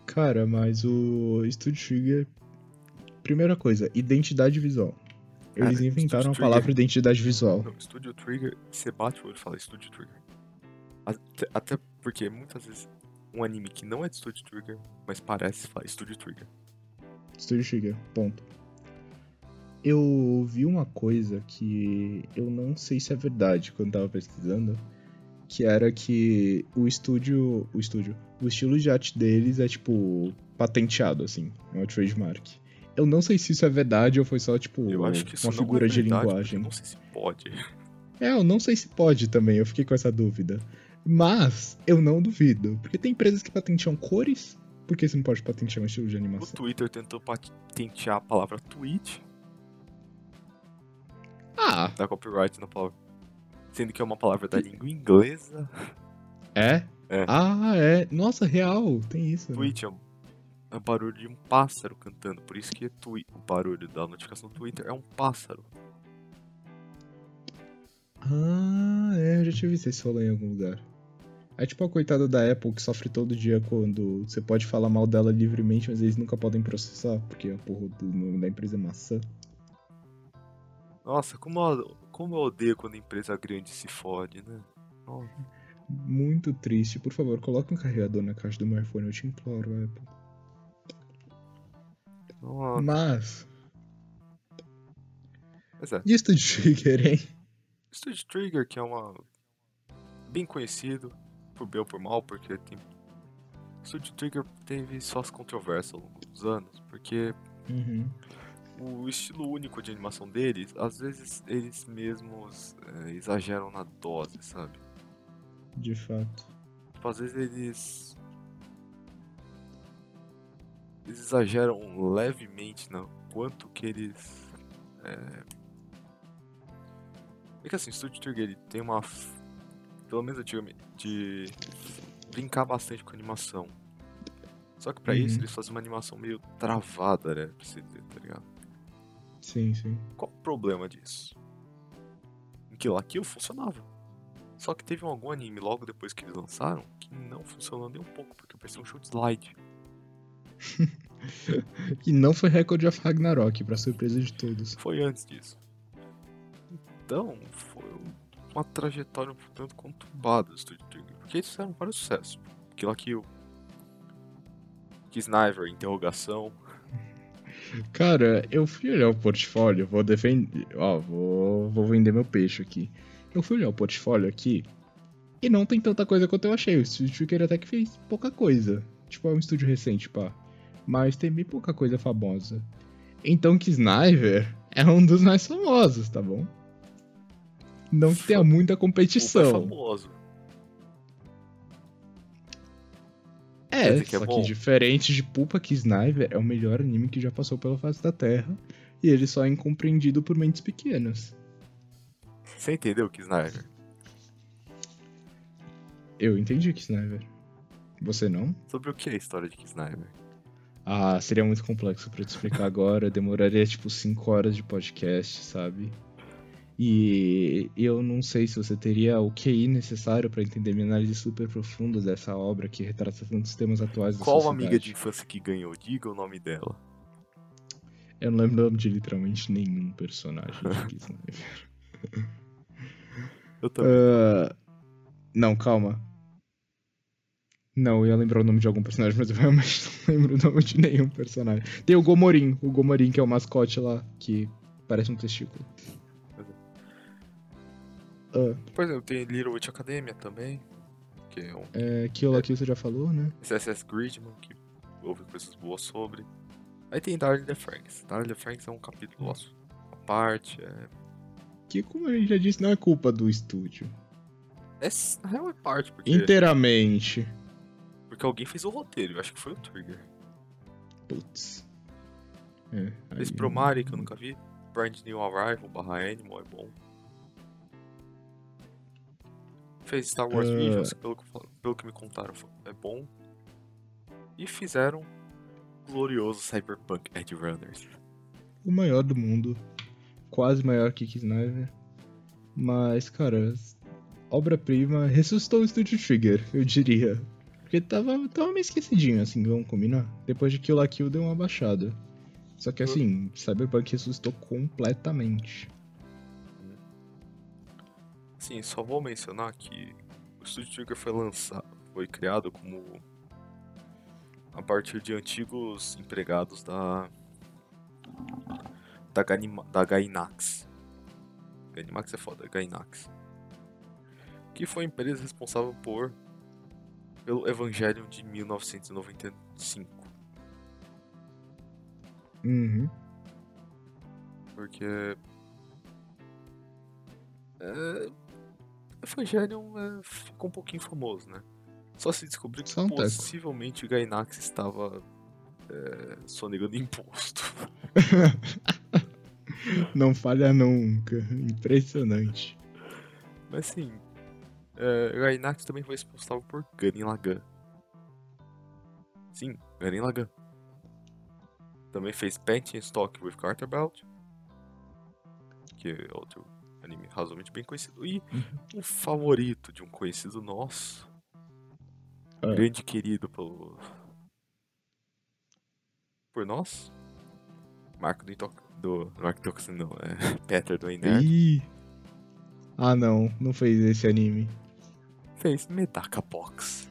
Cara, mas o Studio Trigger. Primeira coisa, identidade visual. Cara, Eles inventaram a palavra identidade visual. No Studio Trigger, você bate o olho e fala Studio Trigger. Até, até porque muitas vezes um anime que não é de Studio Trigger, mas parece fala Studio Trigger. Studio Trigger, ponto. Eu vi uma coisa que eu não sei se é verdade quando tava pesquisando, que era que o estúdio, o estúdio, o estilo de arte deles é tipo patenteado assim, é uma trademark. Eu não sei se isso é verdade ou foi só tipo Eu acho que isso uma não figura é de verdade, porque linguagem. Eu não sei se pode. É, eu não sei se pode também, eu fiquei com essa dúvida. Mas eu não duvido, porque tem empresas que patenteam cores, por que você não pode patentear um estilo de O animação? Twitter tentou patentear a palavra tweet, Ah, dar copyright na palavra. Sendo que é uma palavra da língua inglesa. É? É. Ah, é. Nossa, real, tem isso. né? Tweet é, um, é o barulho de um pássaro cantando, por isso que é twi o barulho da notificação do Twitter é um pássaro. Ah, é, eu já tinha visto esse rolê em algum lugar. É tipo a coitada da Apple que sofre todo dia quando você pode falar mal dela livremente, mas eles nunca podem processar, porque a porra do nome da empresa é maçã. Nossa, como como eu odeio quando a empresa grande se fode, né? Nossa. Muito triste. Por favor, coloque um carregador na caixa do meu iPhone, eu te imploro, Apple. Nossa. Mas. É. E Studio Trigger, hein? Studio Trigger, que é uma. bem conhecido, por bem ou por mal, porque tem. Studio Trigger teve suas controvérsias ao longo dos anos, porque Uhum. O estilo único de animação deles, às vezes eles mesmos é, exageram na dose, sabe? De fato. Tipo, às vezes eles. Eles exageram levemente no quanto que eles. É, é que assim, o Studio Trigger ele tem uma. Pelo menos antigamente. De brincar bastante com animação. Só que pra Uhum. isso eles fazem uma animação meio travada, né? Pra você dizer, tá ligado? Sim, sim. Qual o problema disso? Que lá Kill funcionava. Só que teve algum anime logo depois que eles lançaram que não funcionou nem um pouco, porque parecia um show de slide. E não foi Record of Ragnarok, pra surpresa de todos. Foi antes disso. Então, foi uma trajetória um tanto conturbada do Studio Trigger. Porque eles fizeram vários sucessos. Kill la Kill. Sniper, interrogação. Cara, eu fui olhar o portfólio, vou defender. Ó, vou, vou vender meu peixe aqui. Eu fui olhar o portfólio aqui e não tem tanta coisa quanto eu achei. O Studio Trigger até que fez pouca coisa. Tipo, é um estúdio recente, pá. Mas tem bem pouca coisa famosa. Então que Sniper é um dos mais famosos, tá bom? Não que tenha muita competição. famoso. É, que é só bom. que diferente de Pulpa que Sniper é o melhor anime que já passou pela face da Terra. E ele só é incompreendido por mentes pequenas. Você entendeu que Sniper? Eu entendi que Sniper. Você não? Sobre o que é a história de Sniper? Ah, seria muito complexo pra te explicar agora. Demoraria tipo 5 horas de podcast, sabe? E eu não sei se você teria o QI necessário pra entender minha análise super profunda dessa obra que retrata tantos temas atuais da Qual sociedade. amiga de infância que ganhou? Diga o nome dela. Eu não lembro o nome de literalmente nenhum personagem de. Eu também. Ah, não, calma. Não, eu ia lembrar o nome de algum personagem, mas eu realmente não lembro o nome de nenhum personagem. Tem o Gomorim, o Gomorim que é o mascote lá, que parece um testículo. Ah, Por exemplo, tem Little Witch Academia também. Que é um é, Kill la Kill você já falou, né? SSS Gridman, que houve coisas boas sobre. Aí tem Darling the Franks. Darling the Franks é um capítulo à parte. É, Que, como a gente já disse, não é culpa do estúdio. é na real é parte, porque, Inteiramente. porque alguém fez o roteiro. Eu acho que foi o Trigger. Putz. É, Esse Promare, que eu nunca vi. Brand New Arrival barra Animal é bom. Fez Star Wars Ah. Visions, pelo, que pelo que me contaram, é bom. E fizeram glorioso Cyberpunk Edge Runners. o maior do mundo. Quase maior que Sniper. Mas, cara, obra-prima ressuscitou o Studio Trigger, eu diria. Porque tava, tava meio esquecidinho, assim, vamos combinar. Depois de Kill la Kill deu uma baixada. Só que assim, Cyberpunk ressuscitou completamente. Sim, só vou mencionar que o Studio Trigger foi lançado, foi criado como a partir de antigos empregados da da, Ganima, da Gainax. Gainax é foda, Gainax. Que foi a empresa responsável por pelo Evangelion de 1995, Uhum. porque é, Evangelion é, ficou um pouquinho famoso, né? Só se descobriu que teco. possivelmente o Gainax estava é, sonegando imposto. Não falha nunca. Impressionante. Mas sim, é, Gainax também foi responsável por Gurren Lagann. Sim, Gurren Lagann. Também fez Painting Stock with Carter Belt, que é outro anime razoavelmente bem conhecido. E um favorito de um conhecido nosso, Ah. grande querido pelo... por nós, Marco do Intox... do... Marco do não, é Peter do Ener, Ih. Ah não, não fez esse anime. fez Medaka Box.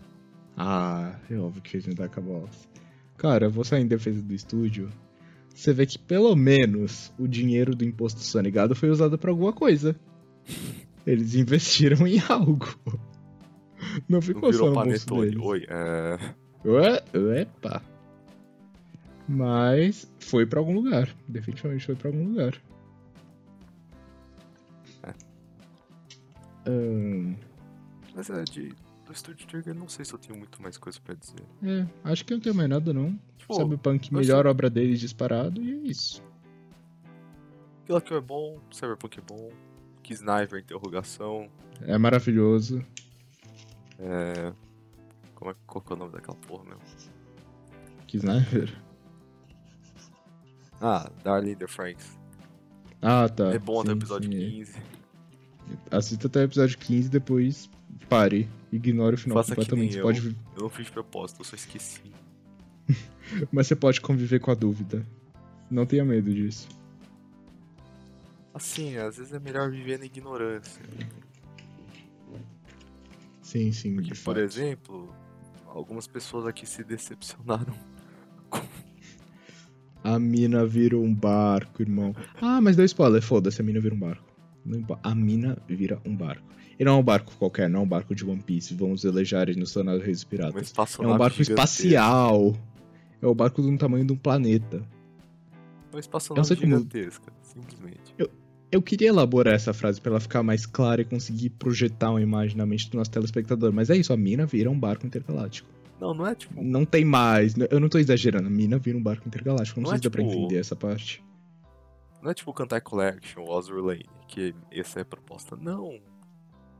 Ah, é óbvio que fez Medaka Box. Cara, eu vou sair em defesa do estúdio. Você vê que pelo menos o dinheiro do imposto sonegado foi usado pra alguma coisa. Eles investiram em algo. Não Não ficou só virou no bolso panetone. deles. Oi, é... Ué, epa. Mas foi pra algum lugar. Definitivamente foi pra algum lugar. É. Ahn, Mas é, de, do Studio Trigger, não sei se eu tenho muito mais coisa pra dizer. é, acho que não tem mais nada não. Tipo, Cyberpunk, eu melhor obra deles disparado, e é isso. Kill é bom, Cyberpunk é bom, Sniper, interrogação, É maravilhoso. é... Como é, qual que é o nome daquela porra mesmo? Que sniper. Ah, Darling the Franks. Ah, tá. é bom até o Sim, episódio sim. 15. Assista até o episódio 15 depois pare. Ignore o final Faça que completamente. nem Você eu. pode... Eu não fiz de propósito, eu só esqueci. Mas você pode conviver com a dúvida. Não tenha medo disso. Assim, às vezes é melhor viver na ignorância. Sim, sim. Porque, por fato. exemplo, algumas pessoas aqui se decepcionaram. A mina vira um barco, irmão. Ah, mas deu spoiler. Foda-se, a mina vira um barco. A mina vira um barco. E não é um barco qualquer, não é um barco de One Piece. Vamos elejar tornar reis Uma piratas. É um barco gigantesca. espacial. É o barco do tamanho de um planeta. Uma espaçonave sei como- gigantesca, simplesmente. Eu queria elaborar essa frase pra ela ficar mais clara e conseguir projetar uma imagem na mente do nosso telespectador. Mas é isso, a mina vira um barco intergaláctico. Não, não é tipo. Não tem mais. Eu não tô exagerando. A mina vira um barco intergaláctico. Não, Não sei é se dá pra tipo- entender essa parte. Não é tipo Cantar Collection ou Lane, que essa é a proposta. Não.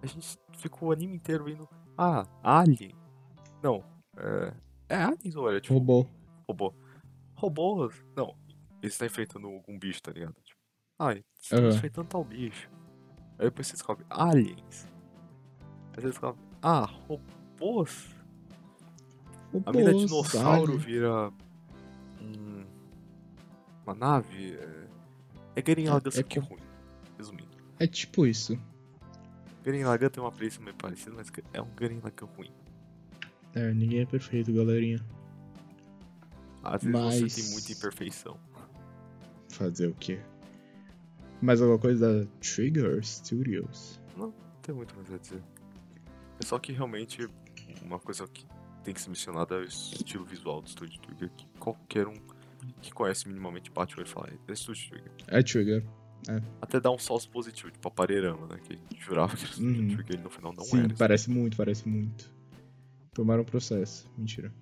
A gente ficou o anime inteiro vendo. Ah, Alien. Não. É. É Aliens ou era tipo Robô. robô? Robôs. Não. Eles estão enfrentando algum bicho, tá ligado? Tipo, ah, Aham. estamos enfrentando tal bicho. Aí depois você descobre Aliens. Aí você descobre. Ah, robôs. A mina Robôs, dinossauro alien. vira. um- uma nave. É, é Garen Lagann, só é que ruim. Resumindo. É tipo isso. Garen Lagann tem uma aparência meio parecida, mas é um Garen Lagann ruim. É, ninguém é perfeito, galerinha. Às vezes Mas- você tem muita imperfeição. Fazer o quê? Mais alguma coisa da Trigger Studios? Não tem muito mais a dizer. É só que realmente uma coisa que tem que ser mencionada é o estilo visual do Studio Trigger, que qualquer um que conhece minimamente bate o olho e fala, é Trigger. É Trigger. Até dá um salto positivo, tipo a Parerama, né? Que a gente jurava que era Uhum. Trigger no final não Sim, era. parece muito, parece muito. Tomaram processo. Mentira.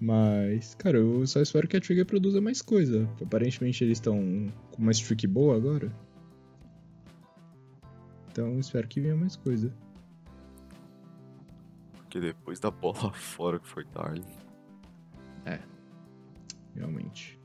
Mas, cara, eu só espero que a Trigger produza mais coisa. Aparentemente eles estão com uma streak boa agora. Então eu espero que venha mais coisa. Porque depois da bola fora que foi Darling. Realmente.